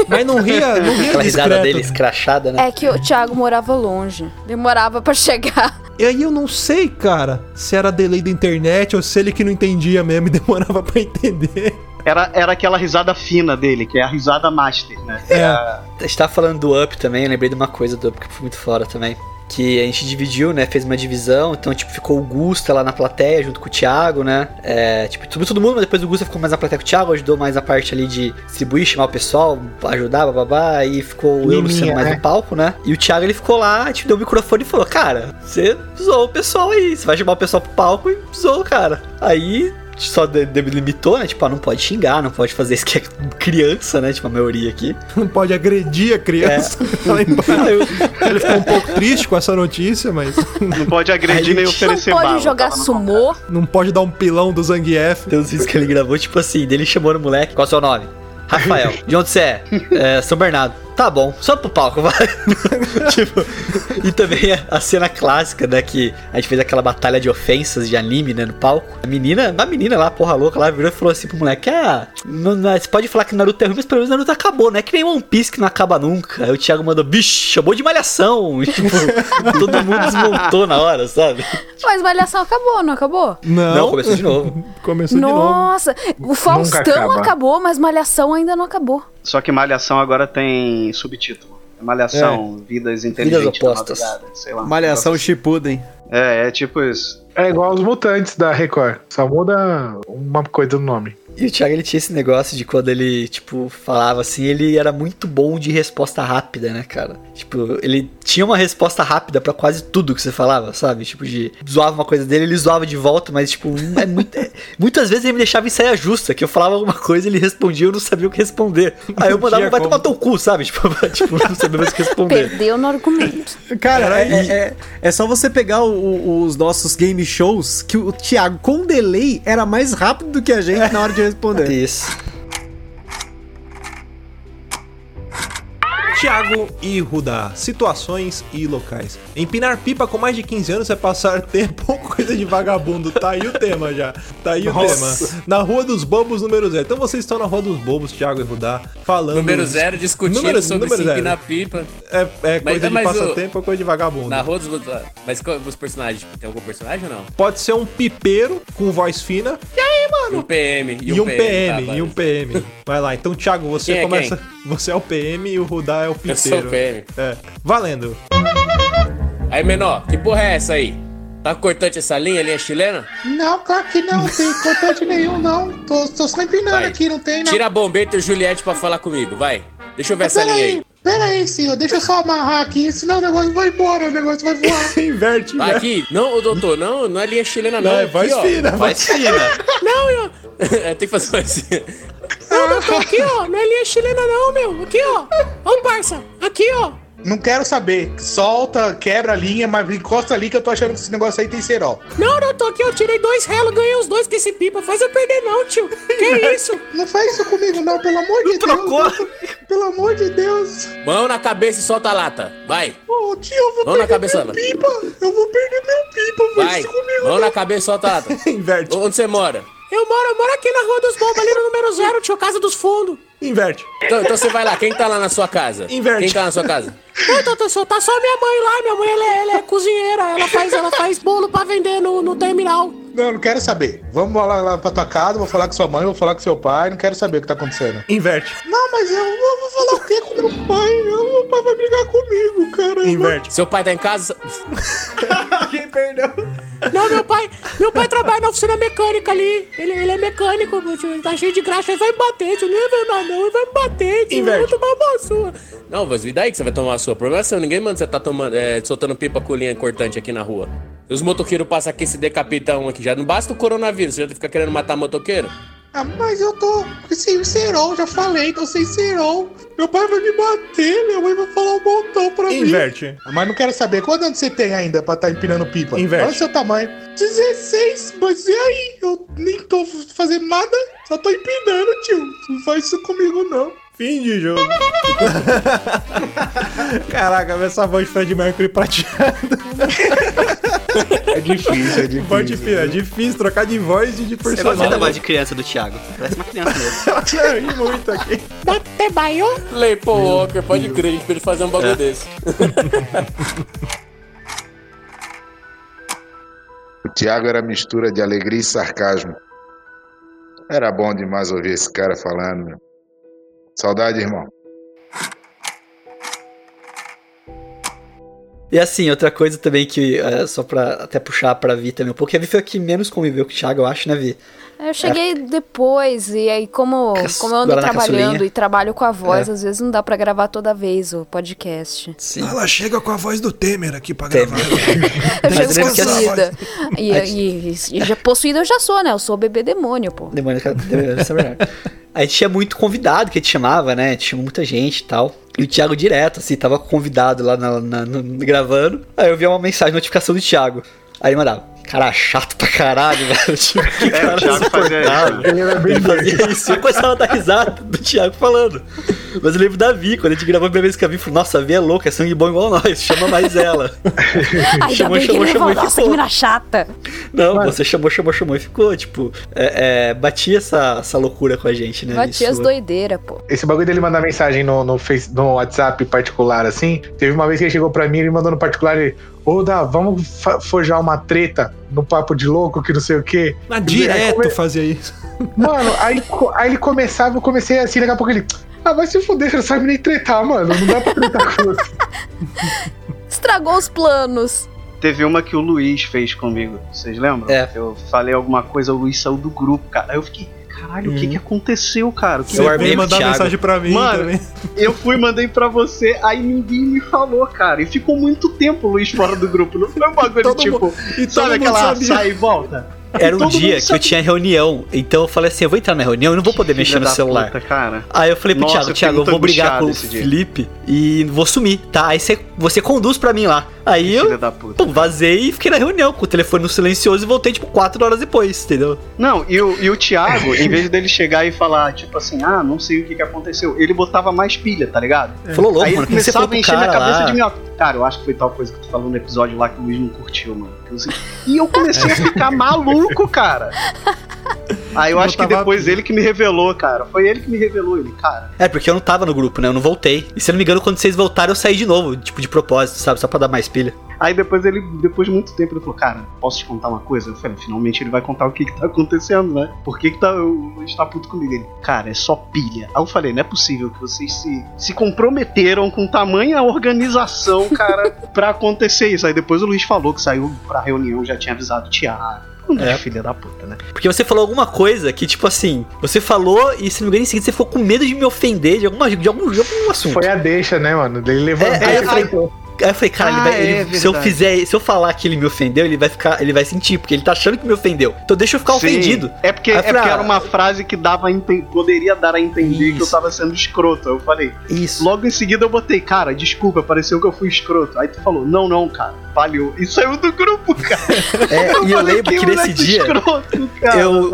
Mas não ria, não ria Aquela risada dele escrachada, né? É que o Thiago morava longe. Demorava pra chegar. E aí eu não sei, cara, se era delay da internet ou se ele que não entendia mesmo e demorava pra entender. Era, era aquela risada fina dele, que é a risada master, né? É. A gente tava falando do Up também, eu lembrei de uma coisa do Up que foi muito fora também. Que a gente dividiu, né? Fez uma divisão, então, tipo, ficou o Gusta lá na plateia junto com o Thiago, né? É, tipo, subiu todo mundo, mas depois o Gusta ficou mais na plateia com o Thiago, ajudou mais a parte ali de distribuir, chamar o pessoal, ajudar, bababá, aí ficou eu e o Luciano mais né? no palco, né? E o Thiago ele ficou lá, tipo, deu o microfone e falou: Cara, você zoou o pessoal aí, você vai chamar o pessoal pro palco e zoou, cara. Aí só de- delimitou, né? Tipo, ah, não pode xingar, não pode fazer isso que é criança, né? Tipo, a maioria aqui. [LAUGHS] Não pode agredir a criança. [LAUGHS] Embaixo. Ele ficou um pouco triste com essa notícia, mas Não pode agredir nem Não oferecer pode bala. jogar sumô. não pode dar um pilão do Zangief. Tem uns vídeos que ele gravou, tipo assim, dele chamando o moleque. Qual é o seu nome? Rafael. De onde você é? é São Bernardo. Tá bom, só pro palco, vai. [LAUGHS] tipo, e também a, a cena clássica, né? Que a gente fez aquela batalha de ofensas de anime, né? No palco. A menina, uma menina lá, porra louca, lá virou e falou assim pro moleque: Ah, não- não- você pode falar que Naruto é ruim, mas pelo menos Naruto acabou, né? Que nem One Piece que não acaba nunca. Aí o Thiago mandou, bicho, chamou de malhação. [LAUGHS] E, tipo, todo mundo desmontou na hora, sabe? Mas Malhação acabou, não acabou? Não, Não, começou de novo. [LAUGHS] Começou de novo. Nossa, o Faustão acaba. acabou, mas Malhação ainda não acabou. Só que Malhação agora tem subtítulo. Malhação, Vidas Inteligentes da opostas. Sei lá. Malhação Shippuden. É, é tipo isso. É igual os mutantes da Record. Só muda uma coisa no nome. E o Thiago ele tinha esse negócio de quando ele, tipo, falava assim, ele era muito bom de resposta rápida, né, cara? Tipo, ele tinha uma resposta rápida pra quase tudo que você falava, sabe? Tipo, de zoava uma coisa dele, ele zoava de volta, mas, tipo, é muito, é- [LAUGHS] muitas vezes ele me deixava em saia justa, que eu falava alguma coisa, ele respondia, eu não sabia o que responder. Aí eu mandava, vai como. tomar teu cu, sabe? Tipo, [LAUGHS] tipo não sabia mais o que responder. Perdeu no argumento. Cara, é, é, é- é só você pegar o- os nossos game shows que o Thiago, com delay, era mais rápido do que a gente na hora de responder. Isso. Thiago e Rudá, situações e locais. Empinar pipa com mais de 15 anos é passar [LAUGHS] tempo coisa de vagabundo. Tá aí o tema já. Tá aí o Nossa. tema. Na Rua dos Bobos, número zero. Então vocês estão na Rua dos Bobos, Thiago e Rudá, falando. Número zero, discutindo Número- sobre número se zero. empinar pipa. É, é Mas- coisa de mas o- passatempo ou coisa de vagabundo. Na rua dos. Mas qual- os personagens? Tem algum personagem ou não? Pode ser um pipeiro com voz fina e aí, E mano? um PM. E, um PM, tá, e um PM. Vai lá, então, Thiago, você Quem é começa. Você é o PM e o Rudá é o Eu pipeiro. sou o PM. É. Valendo. Aí, menor, que porra é essa aí? Tá cortante essa linha, linha chilena? Não, claro que não, tem cortante nenhum, não. Tô, tô só empinando Vai. aqui, não tem, não. Tira a bombeta e o Juliette pra falar comigo, vai. Deixa eu ver essa Pera linha aí, aí. pera aí, senhor, deixa eu só amarrar aqui, senão o negócio vai embora, o negócio vai voar. [LAUGHS] Inverte, Vai né? aqui. Não, ô, doutor, não, não é linha chilena, não. Não, é ó. fina. Vai fina. [LAUGHS] Não, eu... [LAUGHS] é, tem que fazer assim. Não, doutor, aqui, ó. Não é linha chilena, não, meu. Aqui, ó. Ó, parça. Aqui, ó. Não quero saber. Solta, quebra a linha, mas encosta ali que eu tô achando que esse negócio aí tem cerol. Não, doutor, aqui eu tirei dois relos, ganhei os dois com esse pipa. Faz eu perder, não, tio. Que [LAUGHS] isso? Não faz isso comigo, não, pelo amor de Trocou. Deus. Pelo amor de Deus. Mão na cabeça e solta a lata. Vai. Ô, tio, eu vou Mão na perder cabeça, meu pipa. Eu vou perder meu pipa, não faz Vai. isso comigo, Mão não. na cabeça e solta a lata. [LAUGHS] Inverte. Onde você mora? Eu moro, eu moro aqui na Rua dos Bombos, ali no número zero, tio, Casa dos Fundos. Inverte. Então, então você vai lá, quem tá lá na sua casa? Inverte. Quem tá na sua casa? Ô, doutor, só tá só minha mãe lá, minha mãe ela é, ela é cozinheira, ela faz, ela faz bolo pra vender no, no terminal. Não, não quero saber. Vamos lá, lá pra tua casa, vou falar com sua mãe, vou falar com seu pai, não quero saber o que tá acontecendo. Inverte. Não, mas eu, eu vou falar o quê com meu pai? Eu- Meu pai vai brigar comigo, cara. Inverte. Seu pai tá em casa? [LAUGHS] Quem perdeu? Não, meu pai, meu pai trabalha na oficina mecânica ali. Ele, ele é mecânico, meu tio, ele tá cheio de graxa, ele vai me bater, tio, não é verdade não, ele vai me bater, tio, eu vou Inverte. tomar uma sua. Não, mas e daí que você vai tomar a sua? O problema é seu, ninguém manda você tá tomando, é, soltando pipa com linha cortante aqui na rua. Os motoqueiros passam aqui se decapitam um aqui, já não basta o coronavírus, você já fica querendo matar motoqueiro? Ah, mas eu tô sem cerol, já falei, tô sem cerol. Meu pai vai me bater, minha mãe vai falar um montão pra mim. Inverte. Mas não quero saber, quantos anos você tem ainda pra tá empinando pipa? Inverte. Olha o seu tamanho. 16, mas e aí? Eu nem tô fazendo nada, só tô empinando, tio. Não faz isso comigo, não. Fim de jogo. [LAUGHS] Caraca, essa voz de Fred Mercury prateada. É difícil, é difícil. Voz difícil, é difícil trocar de voz e de Eu gostei personagem. da voz de criança do Thiago. Parece uma criança mesmo. [LAUGHS] Eu ri muito aqui. Lei Paul Walker, pode crer, a gente pode fazer um bagulho É. desse. [LAUGHS] O Thiago era mistura de alegria e sarcasmo. Era bom demais ouvir esse cara falando, meu. Saudade, irmão. E assim, outra coisa também que, é, só pra até puxar pra Vi também um pouco, que a Vi foi a que menos conviveu com o Thiago, eu acho, né, Vi? Eu cheguei depois, e aí, como, como eu ando Guaraná trabalhando caçulinha. e trabalho com a voz, É. às vezes não dá pra gravar toda vez o podcast. Sim. Ela chega com a voz do Temer aqui pra Temer. gravar. [LAUGHS] Eu Mas chego possuída. E, A e, e já possuída eu já sou, né? Eu sou bebê demônio, pô. Demônio, demônio, isso é verdade. A gente tinha muito convidado que a gente chamava, né? Tinha muita gente e tal. E o Thiago direto, assim, tava convidado lá na, na- gravando. Aí eu vi uma mensagem, notificação do Thiago. Aí ele mandava, cara chato pra caralho, [LAUGHS] velho. Tipo, que É, o cara Thiago fazia isso. insuportável. Ele era bem Ele fazia isso. Eu começava a dar risada do Thiago falando. Mas eu lembro da Vi, quando a gente gravou a primeira vez com a Vi, falou, nossa, a Vi é louca, é sangue bom igual nós, chama mais ela. [LAUGHS] Ainda Chamou, bem chamou, que ele chamou falou, e nossa, que ficou. mina chata. Não, você chamou, chamou, chamou e ficou, tipo, é, é, batia essa, essa loucura com a gente, né? Batia as Isso- doideiras, pô. Esse bagulho dele mandar mensagem no, no, face, no WhatsApp particular, assim. Teve uma vez que ele chegou pra mim, ele mandou no particular, ele, ô Dá, vamos forjar uma treta no papo de louco, que não sei o quê. Mas Aí direto come- fazia isso. Mano, aí, aí ele começava, eu comecei assim, daqui a pouco ele. Ah, vai se fuder, você não sabe nem tretar, mano. Não dá pra tretar com você. [LAUGHS] Estragou os planos. Teve uma que o Luiz fez comigo, vocês lembram? É. Eu falei alguma coisa, o Luiz saiu do grupo, cara. Aí eu fiquei, caralho, o que que aconteceu, cara? Que Você o mandar Thiago. mensagem pra mim Mano, também. Eu fui, mandei pra você, aí ninguém me falou, cara. E ficou muito tempo o Luiz fora do grupo. Não foi um bagulho [LAUGHS] Todo tipo, mundo- e sabe aquela sabia. sai e volta? [LAUGHS] Era um dia que eu tinha reunião, então eu falei assim, eu vou entrar na reunião e não vou poder mexer Filha no celular. puta, cara. Aí eu falei pro Nossa, Thiago, eu Thiago, eu vou brigar com o dia. Felipe e vou sumir, tá? Aí você, você conduz pra mim lá. Aí Filha eu pum, vazei e fiquei na reunião com o telefone no silencioso e voltei tipo quatro horas depois, entendeu? Não, e o, e o Thiago, em vez dele chegar e falar, tipo assim, ah, não sei o que, que aconteceu, ele botava mais pilha, tá ligado? Falou louco, Aí mano, que falou começava a encher na cabeça lá. de mim, ó. Cara, eu acho que foi tal coisa que tu falou no episódio lá que o Luiz não curtiu, mano. E eu comecei a ficar maluco, cara. [LAUGHS] Aí eu acho que depois ele que me revelou, cara. Foi ele que me revelou, ele, cara. É, porque eu não tava no grupo, né? Eu não voltei. E se eu não me engano, quando vocês voltaram, eu saí de novo, tipo, de propósito, sabe? Só pra dar mais pilha. Aí depois ele, depois de muito tempo, ele falou, cara, posso te contar uma coisa? Eu falei, finalmente ele vai contar o que que tá acontecendo, né? Por que que tá, o Luiz tá puto comigo? Ele, cara, é só pilha. Aí eu falei, não é possível que vocês se, se comprometeram com tamanha organização, cara, [LAUGHS] pra acontecer isso. Aí depois o Luiz falou que saiu pra reunião, já tinha avisado o Thiago. Não É. filha da puta, né? Porque você falou alguma coisa que, tipo assim, você falou e se não me engano, em seguida você ficou com medo de me ofender de, alguma, de, algum, de algum assunto. Foi a deixa, né, mano? Ele levantou É, aí eu e falei- falou, Aí eu falei, cara, ele Ah, vai- ele- é se eu fizer, se eu falar que ele me ofendeu, ele vai ficar, ele vai sentir, porque ele tá achando que me ofendeu. Então deixa eu ficar Sim. ofendido. É porque, eu é falei, porque ah, era uma frase que dava poderia dar a entender que eu Isso. tava sendo escroto. Eu falei, Isso. Logo em seguida eu botei, cara, desculpa, pareceu que eu fui escroto. Aí tu falou, não, não, cara, valeu. E saiu do grupo, [LAUGHS] cara. É, e eu lembro que nesse dia Escroto, cara, eu, o-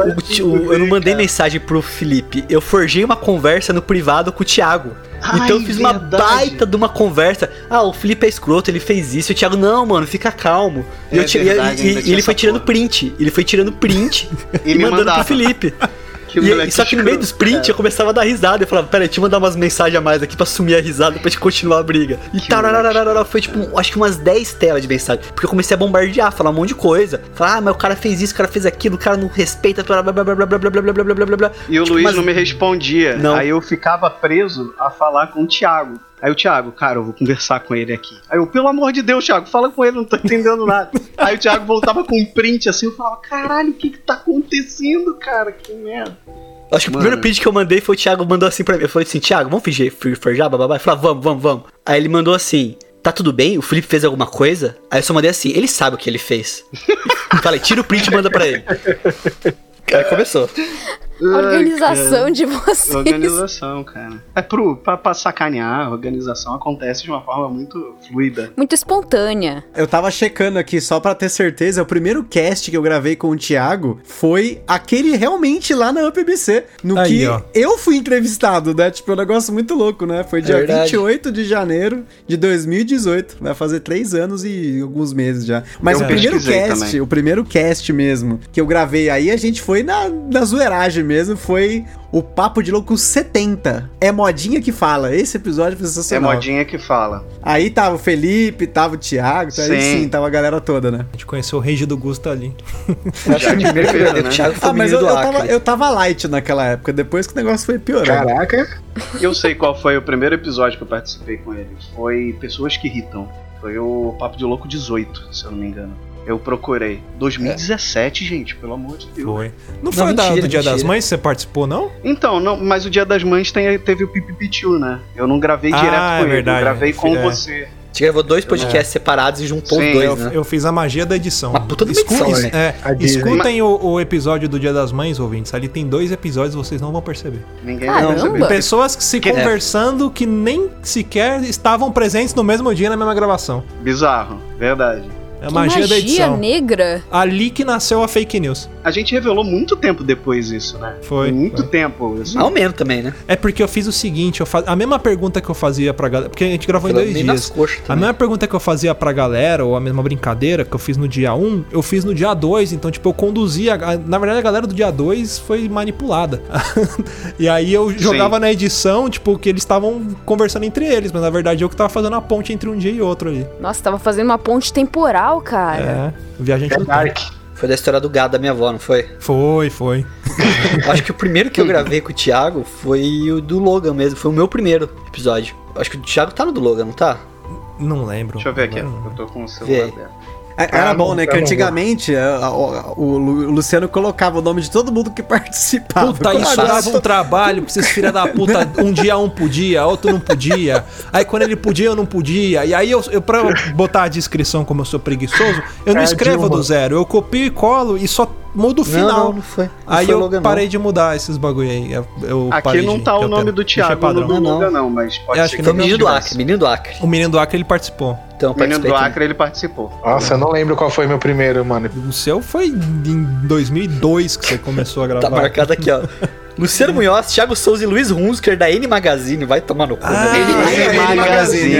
o- eu não mandei cara. mensagem pro Felipe, eu forjei uma conversa no privado com o Thiago. Então eu Ai, fiz uma verdade. baita de uma conversa. Ah, o Felipe é escroto, ele fez isso. E o Thiago, não, mano, fica calmo. E, É eu e- verdade, e- e ele foi tirando porra. print. Ele foi tirando print [LAUGHS] E e, me mandando mandava. pro Felipe. [LAUGHS] Que E, só que no meio dos print cara. eu começava a dar risada. Eu falava, peraí, deixa eu mandar umas mensagens a mais aqui pra sumir a risada pra gente continuar a briga. E tararararara, foi tipo, acho que umas 10 telas de mensagem. Porque eu comecei a bombardear, falar um monte de coisa. Falar, ah, mas o cara fez isso, o cara fez aquilo, o cara não respeita, blá blá blá blá blá blá blá blá blá blá blá blá blá. E o Tipo, Luiz mas- não me respondia. Não. Aí eu ficava preso a falar com o Thiago. Aí o Thiago, cara, eu vou conversar com ele aqui. Aí eu, pelo amor de Deus, Thiago, fala com ele, não tô entendendo nada. [LAUGHS] Aí o Thiago voltava com um print assim, eu falava, caralho, o que que tá acontecendo, cara? Que merda. Acho que o Mano. primeiro print que eu mandei foi o Thiago mandou assim pra mim. Eu falei assim, Thiago, vamos fingir fingir forjar, bababá? Ele falou, vamos, vamos, vamos. Aí ele mandou assim, tá tudo bem? O Felipe fez alguma coisa? Aí eu só mandei assim, ele sabe o que ele fez. [LAUGHS] Falei, tira o print e manda pra ele. [LAUGHS] Aí começou. Organização Ai, de vocês. Organização, cara. É pro, pra, pra sacanear, a organização acontece de uma forma muito fluida. Muito espontânea. Eu tava checando aqui só pra ter certeza, o primeiro cast que eu gravei com o Thiago foi aquele realmente lá na UpBC, no Aí, que ó. eu fui entrevistado, né? Tipo, é um negócio muito louco, né? Foi dia verdade. 28 de janeiro de 2018, vai fazer três anos e alguns meses já. Mas Eu o primeiro cast, também. o primeiro cast mesmo, que eu gravei aí, a gente foi na, na zoeiragem mesmo, foi o Papo de Louco 70. É modinha que fala, esse episódio foi É sensacional. modinha que fala. Aí tava o Felipe, tava o Thiago, aí Sim. sim, tava a galera toda, né? A gente conheceu o Regi do Gusto ali. Já de O né? Thiago foi Ah, mas eu, eu, tava, eu tava light naquela época, depois que o negócio foi piorando. Caraca. Eu sei qual foi o primeiro episódio que eu participei com ele. Foi Pessoas que Irritam. Foi o Papo de Louco 18, se eu não me engano. Eu procurei. 2017, gente, pelo amor de Deus. Foi. Não Não, foi da- mentira, do Dia das. Mães que você participou, não? Então, não, mas o Dia das Mães tem- teve o Pipipitiu, né? Eu não gravei Ah, direto é com ele, verdade. eu gravei com É. você. A gente gravou dois podcasts separados e juntou Sim, dois, Eu, né? eu fiz a magia da edição. Uma puta Escu- edição, es- né? é, escutem o, o episódio do Dia das Mães, ouvintes. Ali tem dois episódios, vocês não vão perceber. Ninguém Caramba. vai perceber. Pessoas que se Que- conversando que nem sequer estavam presentes no mesmo dia na mesma gravação. Bizarro, verdade. É a Que magia, da edição. negra. Ali que nasceu a fake news. A gente revelou muito tempo depois isso, né? Foi, Muito foi. tempo. Não menos também, né? É porque eu fiz o seguinte, eu fa... a mesma pergunta que eu fazia pra galera, porque a gente gravou em Pelo dois dias. A mesma pergunta que eu fazia pra galera, ou a mesma brincadeira que eu fiz no dia 1, eu fiz no dia 2. Então, tipo, eu conduzia. a- Na verdade, a galera do dia 2 foi manipulada. [LAUGHS] e aí eu jogava na edição, tipo, que eles estavam conversando entre eles, mas na verdade eu que tava fazendo a ponte entre um dia e outro ali. Nossa, tava fazendo uma ponte temporal, cara. É, viajante do Dark. tempo. Foi da história do gado da minha avó, não foi? Foi, foi. [LAUGHS] Acho que o primeiro que eu gravei com o Thiago foi o do Logan mesmo. Foi o meu primeiro episódio. Acho que o Thiago tá no do Logan, não tá? Não lembro. Deixa eu ver aqui, não. eu tô com o Vê celular aí. aberto. É, Era Ah, bom, não, né? Que bom. antigamente é, o, o Lu- Luciano colocava o nome de todo mundo que [LAUGHS] participava. Puta, isso dava um trabalho pra esses filha da puta. Um dia um podia, outro não podia. Aí quando ele podia, eu não podia. E aí eu, eu pra botar a descrição como eu sou preguiçoso, eu não É, escrevo Dilma. do zero. Eu copio e colo e só mudo o Não, final. não, não foi. Não aí foi eu Logan, não. parei de mudar esses bagulho aí. Eu, eu Aqui parei não de- tá o eu nome do Thiago padrão. no do Não, não. não, mas pode Eu acho ser que que Foi o menino do. Acre, menino do Acre. O menino do Acre ele participou. Então, O menino do. Acre ele participou. Nossa, eu não lembro qual foi meu primeiro, mano. O seu foi em 2002 que você começou a gravar. Tá marcado aqui, ó. [LAUGHS] Luciano Munhoz, Thiago Souza e Luiz Hunsker da N Magazine. Vai tomar no cu. Ah, né? Aí, N aí, Magazine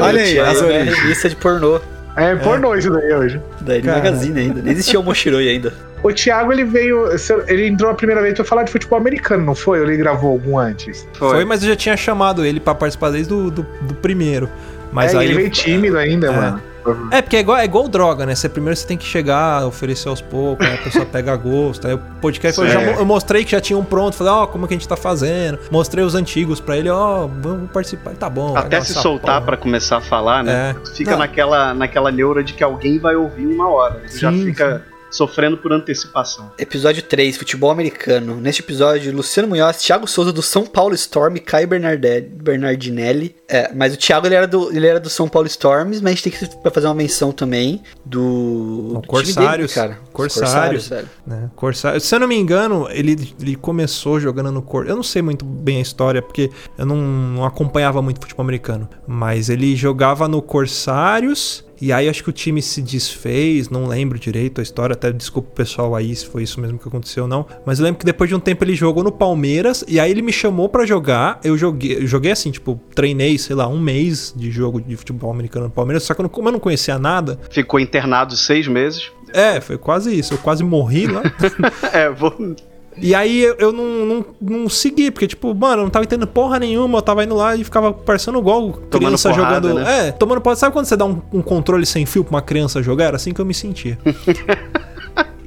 ó. Olha aí, Thiago as é de pornô. É pornô isso daí hoje. Da N Cara. Magazine ainda. Nem existia o Moshiroi ainda. O Thiago, ele veio. Ele entrou a primeira vez pra falar de futebol americano, não foi? Ou ele gravou algum antes? Foi, mas eu já tinha chamado ele pra participar desde do, do, do primeiro. Mas é, aí ele eu- veio tímido ainda, É. mano. É, porque é igual, é igual droga, né? Você primeiro você tem que chegar, oferecer aos poucos, aí a pessoa pega gosto. Aí o podcast eu, já É. eu mostrei que já tinha um pronto, falei, ó, como que a gente tá fazendo. Mostrei os antigos pra ele, ó, vamos participar. Tá bom. Até se soltar porra. pra começar a falar, né? É. Fica Não. naquela, naquela neura de que alguém vai ouvir uma hora. Já Sim, fica sofrendo por antecipação. Episódio 3, futebol americano. Neste episódio, Luciano Munhoz, Thiago Souza do São Paulo Storm e Caio Bernardelli, Bernardinelli. É, mas o Thiago ele era, do, ele era do São Paulo Storms, mas a gente tem que fazer uma menção também do. O do time Corsários, dele, cara. Os Corsários. velho. né? Corsário. Se eu não me engano, ele, ele começou jogando no Cor. Eu não sei muito bem a história, porque eu não, não acompanhava muito futebol americano. Mas ele jogava no Corsários. E aí acho que o time se desfez, não lembro direito a história, até desculpa o pessoal aí se foi isso mesmo que aconteceu ou não. Mas eu lembro que depois de um tempo ele jogou no Palmeiras, e aí ele me chamou pra jogar. Eu joguei, eu joguei assim, tipo, treinei, sei lá, um mês de jogo de futebol americano no Palmeiras, só que eu não- como eu não conhecia nada. Ficou internado seis meses. É, foi quase isso. Eu quase morri lá. [LAUGHS] é, vou. E aí eu, não, não, não segui, porque, tipo, mano, eu não tava entendendo porra nenhuma, eu tava indo lá e ficava parecendo igual criança porrada, jogando. né? É, tomando porrada. Sabe quando você dá um, um controle sem fio pra uma criança jogar? Era assim que eu me sentia. [LAUGHS]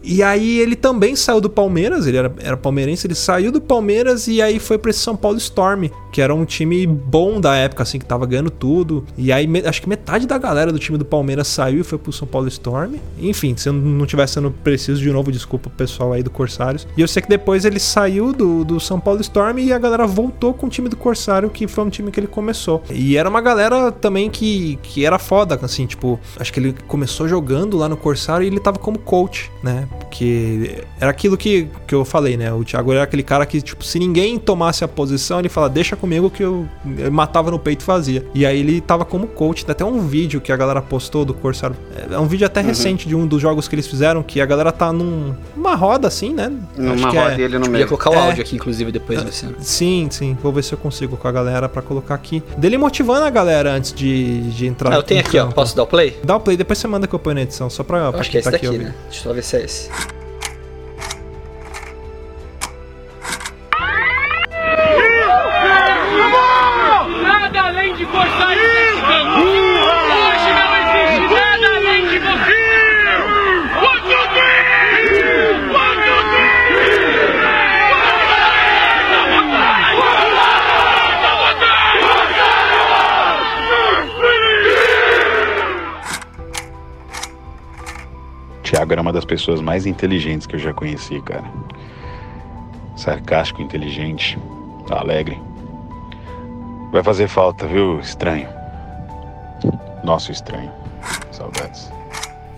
E aí ele também saiu do Palmeiras, ele era, era palmeirense, ele saiu do Palmeiras e aí foi pra esse São Paulo Storm, que era um time bom da época, assim, que tava ganhando tudo. E aí acho que metade da galera do time do Palmeiras saiu e foi pro São Paulo Storm. Enfim, se eu não estiver sendo preciso de novo, desculpa o pessoal aí do Corsários. E eu sei que depois ele saiu do, do São Paulo Storm e a galera voltou com o time do Corsário, que foi um time que ele começou. E era uma galera também que, que era foda, assim, tipo, acho que ele começou jogando lá no Corsário e ele tava como coach, né? Porque era aquilo que, que eu falei, né? O Thiago era aquele cara que, tipo, se ninguém tomasse a posição, ele fala, deixa comigo que eu, eu matava no peito e fazia. E aí ele tava como coach. Tem até um vídeo que a galera postou do Corsário. É um vídeo até Uhum. recente de um dos jogos que eles fizeram, que a galera tá num, numa roda assim, né? Numa que roda e ele no Podia meio. colocar o É. áudio aqui, inclusive, depois, Luciano. Sim, sim. Vou ver se eu consigo com a galera pra colocar aqui. Dele motivando a galera antes de, de entrar Ah, eu tenho aqui, ó. campo. Posso dar o play? Dá o play, depois você manda que eu ponho na edição, só pra, Eu pra acho que é esse tá daqui, ouvindo. né? Deixa eu só ver se é esse. Nada além de gostar Tiago era uma das pessoas mais inteligentes que eu já conheci, cara. Sarcástico, inteligente, alegre. Vai fazer falta, viu, estranho? Nosso estranho. Saudades.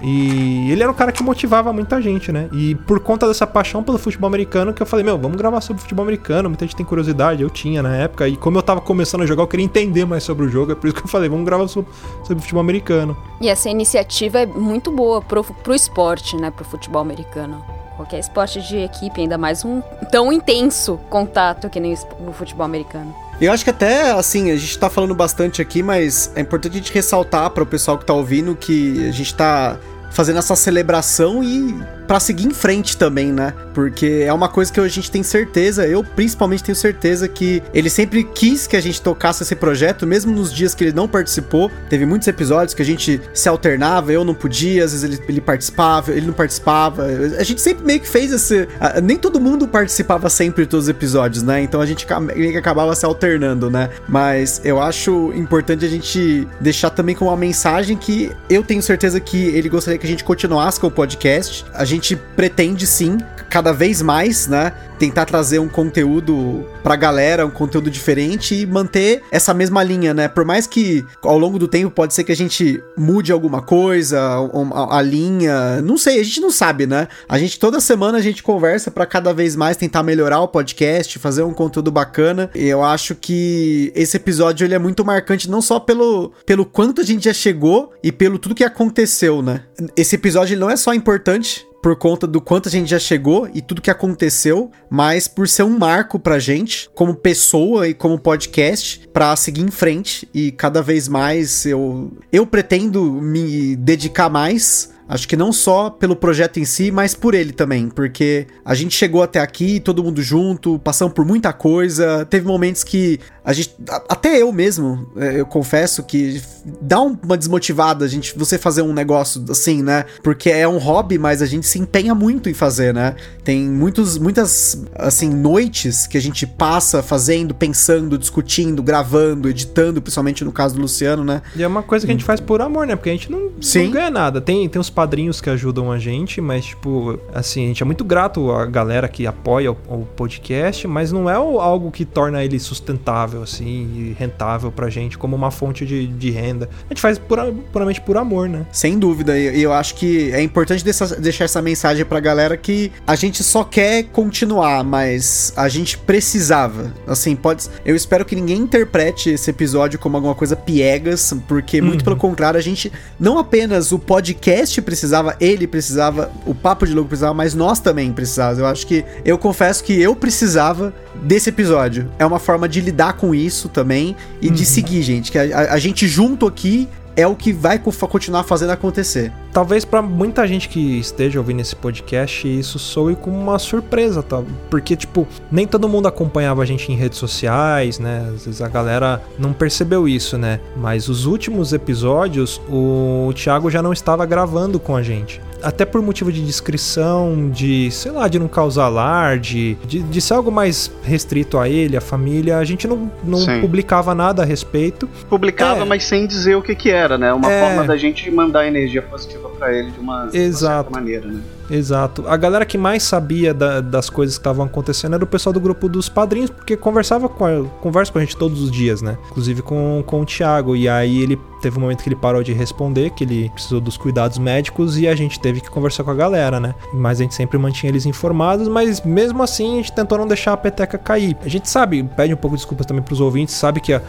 E ele era um cara que motivava muita gente, né? E por conta dessa paixão pelo futebol americano, que eu falei, meu, vamos gravar sobre futebol americano. Muita gente tem curiosidade, eu tinha na época. E como eu tava começando a jogar, eu queria entender mais sobre o jogo. É por isso que eu falei, vamos gravar sobre, sobre futebol americano. E essa iniciativa é muito boa pro, pro esporte, né? Pro futebol americano. Qualquer esporte de equipe, ainda mais um tão intenso contato que nem o futebol americano. Eu acho que até, assim, a gente tá falando bastante aqui, mas é importante a gente ressaltar para o pessoal que tá ouvindo que a gente tá fazendo essa celebração e pra seguir em frente também, né? Porque é uma coisa que a gente tem certeza, eu principalmente tenho certeza que ele sempre quis que a gente tocasse esse projeto, mesmo nos dias que ele não participou. Teve muitos episódios que a gente se alternava, eu não podia, às vezes ele, ele participava, ele não participava. A gente sempre meio que fez esse. Nem todo mundo participava sempre de todos os episódios, né? Então a gente meio que acabava se alternando, né? Mas eu acho importante a gente deixar também com uma mensagem que eu tenho certeza que ele gostaria que a gente continuasse com o podcast. A gente pretende sim, cada vez mais, né? Tentar trazer um conteúdo pra galera, um conteúdo diferente e manter essa mesma linha, né? Por mais que ao longo do tempo pode ser que a gente mude alguma coisa, a, linha, não sei, a gente não sabe, né? A gente toda semana a gente conversa pra cada vez mais tentar melhorar o podcast, fazer um conteúdo bacana. E eu acho que esse episódio ele é muito marcante não só pelo pelo quanto a gente já chegou e pelo tudo que aconteceu, né? Esse episódio não é só importante por conta do quanto a gente já chegou e tudo que aconteceu, mas por ser um marco pra gente, como pessoa e como podcast, pra seguir em frente e cada vez mais eu eu pretendo me dedicar mais Acho que não só pelo projeto em si, mas por ele também, porque a gente chegou até aqui, todo mundo junto, passamos por muita coisa, teve momentos que a gente, até eu mesmo, é, eu confesso que dá um- uma desmotivada a gente, você fazer um negócio assim, né? Porque é um hobby, mas a gente se empenha muito em fazer, né? Tem muitos, muitas, assim, noites que a gente passa fazendo, pensando, discutindo, gravando, editando, principalmente no caso do Luciano, né? E é uma coisa que a gente faz por amor, né? Porque a gente não, Sim. não ganha nada. Tem, tem os padrinhos que ajudam a gente, mas, tipo, assim, a gente é muito grato à galera que apoia o, o podcast, mas não é algo que torna ele sustentável, assim, e rentável pra gente como uma fonte de, de renda. A gente faz pura- puramente por amor, né? Sem dúvida, e e eu acho que é importante deixar essa mensagem pra galera que a gente só quer continuar, mas a gente precisava. Assim, pode. Eu espero que ninguém interprete esse episódio como alguma coisa piegas, porque muito pelo contrário, a gente não apenas o podcast precisava, ele precisava, o Papo de Louco precisava, mas nós também precisávamos. Eu acho que eu confesso que eu precisava desse episódio. É uma forma de lidar com isso também e de seguir, gente. Que a, a- a gente junto aqui é o que vai co- continuar fazendo acontecer. Talvez pra muita gente que esteja ouvindo esse podcast, isso soe como uma surpresa, tá? Porque, tipo, nem todo mundo acompanhava a gente em redes sociais, né? Às vezes a galera não percebeu isso, né? Mas os últimos episódios, o Thiago já não estava gravando com a gente. Até por motivo de descrição, de, sei lá, de não causar alarde, de, de ser algo mais restrito a ele, a família, a gente não, não Sim. publicava nada a respeito. Publicava, É. mas sem dizer o que que era, né? Uma É. forma da gente mandar energia positiva pra ele de uma, de uma certa maneira, né? Exato. A galera que mais sabia da- das coisas que estavam acontecendo era o pessoal do grupo dos padrinhos, porque conversava com a, conversa com a gente todos os dias, né? Inclusive com, com o Thiago. E aí ele teve um momento que ele parou de responder, que ele precisou dos cuidados médicos e a gente teve que conversar com a galera, né? Mas a gente sempre mantinha eles informados, mas mesmo assim a gente tentou não deixar a peteca cair. A gente sabe, pede um pouco de desculpas também pros ouvintes, sabe que a-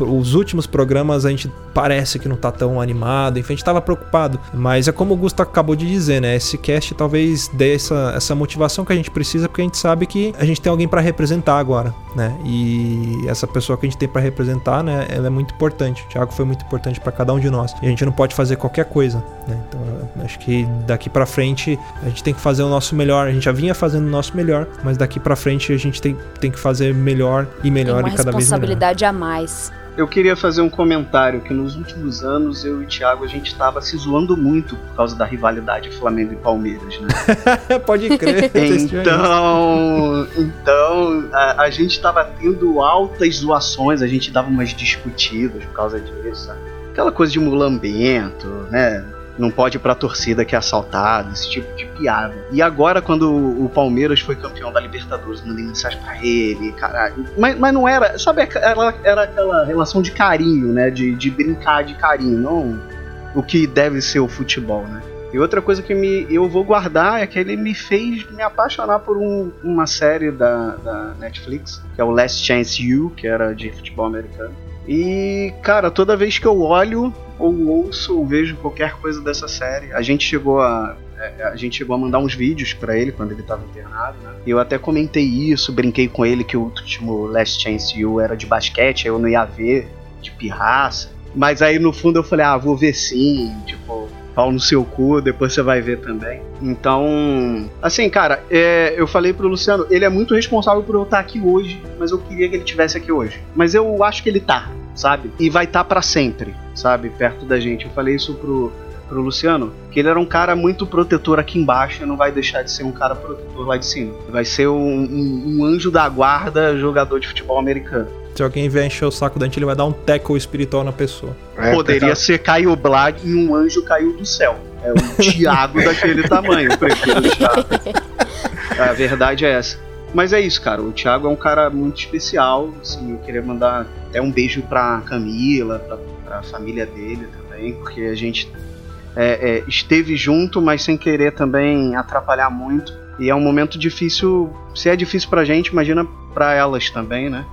os últimos programas a gente parece que não tá tão animado, enfim, a gente tava preocupado. Mas é como o Gusto acabou de dizer, né? Esse cast talvez dê essa, essa motivação que a gente precisa, porque a gente sabe que a gente tem alguém pra representar agora, né? E essa pessoa que a gente tem pra representar, né? Ela é muito importante. O Thiago foi muito importante pra cada um de nós. E a gente não pode fazer qualquer coisa, né? Então, acho que daqui pra frente a gente tem que fazer o nosso melhor. A gente já vinha fazendo o nosso melhor, mas daqui pra frente a gente tem, tem que fazer melhor e melhor uma e cada vez melhor. responsabilidade a mais. Eu queria fazer um comentário que nos últimos anos eu e o Thiago a gente tava se zoando muito por causa da rivalidade Flamengo e Palmeiras, né? [LAUGHS] Pode crer. Então, então a, a gente tava tendo altas zoações, a gente dava umas discutidas por causa disso, sabe? Aquela coisa de mulambento, né? Não pode ir pra torcida que é assaltado, esse tipo de piada. E agora, quando o Palmeiras foi campeão da Libertadores, mandei mensagem pra ele, caralho. Mas, mas não era. Sabe, era, era aquela relação de carinho, né? De, de brincar de carinho, não o que deve ser o futebol, né? E outra coisa que me, eu vou guardar é que ele me fez me apaixonar por um- uma série da, da Netflix, que é o Last Chance You, que era de futebol americano. E, cara, toda vez que eu olho, ou ouço, ou vejo qualquer coisa dessa série, a gente chegou a. é, A gente chegou a mandar uns vídeos pra ele quando ele tava internado, né? E eu até comentei isso, brinquei com ele que o último Last Chance You era de basquete, aí eu não ia ver, de pirraça. Mas aí no fundo eu falei, ah, vou ver sim, tipo, pau no seu cu, depois você vai ver também. Então, assim, cara, é, eu falei pro Luciano, ele é muito responsável por eu estar aqui hoje, mas eu queria que ele tivesse aqui hoje. Mas eu acho que ele tá, sabe? E vai estar pra sempre, sabe? Perto da gente. Eu falei isso pro, pro Luciano, que ele era um cara muito protetor aqui embaixo e não vai deixar de ser um cara protetor lá de cima. Vai ser um, um- um anjo da guarda jogador de futebol americano. Se alguém vier encher o saco da gente, ele vai dar um tackle espiritual na pessoa. Poderia ser Caio Blag e um anjo caiu do céu. É o Thiago daquele tamanho, eu prefiro o Thiago. [LAUGHS] A verdade é essa. Mas é isso, cara. O Thiago é um cara muito especial. Assim, eu queria mandar até um beijo pra Camila, pra, pra família dele também, porque a gente é, é, esteve junto, mas sem querer também atrapalhar muito. E é um momento difícil. Se é difícil pra gente, imagina pra elas também, né?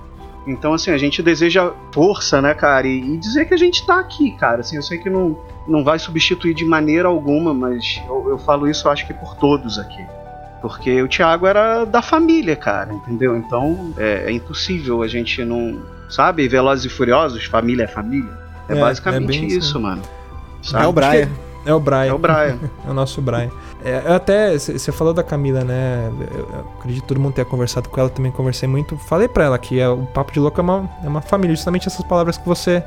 Então, assim, a gente deseja força, né, cara? E, e dizer que a gente tá aqui, cara. Assim, eu sei que não, não vai substituir de maneira alguma, mas eu, eu falo isso, eu acho que por todos aqui. Porque o Thiago era da família, cara, entendeu? Então é, é impossível a gente não. Sabe? Velozes e Furiosos, família é família. É, É, basicamente é isso, isso. mano. É o Brian. É o Brian. É o Brian. [LAUGHS] é o nosso Brian. É, eu até, você falou da Camila, né? Eu, eu acredito que todo mundo tenha conversado com ela, também conversei muito. Falei pra ela que é, o Papo de Louco é uma, é uma família, justamente essas palavras que você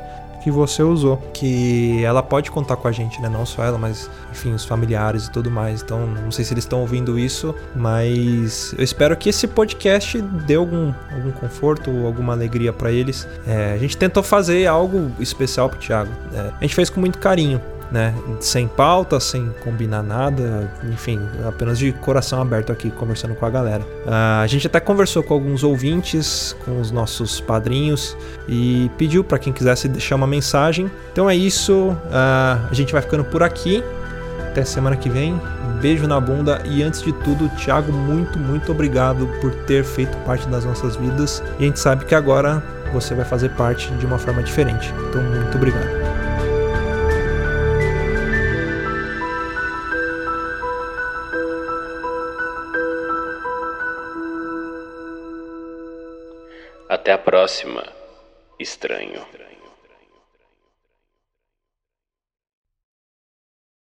que você usou. Que ela pode contar com a gente, né? Não só ela, mas enfim, os familiares e tudo mais. Então, não sei se eles estão ouvindo isso, mas eu espero que esse podcast dê algum, algum conforto, alguma alegria pra eles. É, a gente tentou fazer algo especial pro Thiago. né? a gente fez com muito carinho né? Sem pauta, sem combinar nada, enfim, apenas de coração aberto aqui conversando com a galera. Ah, a gente até conversou com alguns ouvintes, com os nossos padrinhos e pediu para quem quisesse deixar uma mensagem. Então é isso, ah, a gente vai ficando por aqui. Até semana que vem. Beijo na bunda e antes de tudo, Thiago, muito, muito obrigado por ter feito parte das nossas vidas. E a gente sabe que agora você vai fazer parte de uma forma diferente. Então, muito obrigado. Até a próxima, estranho.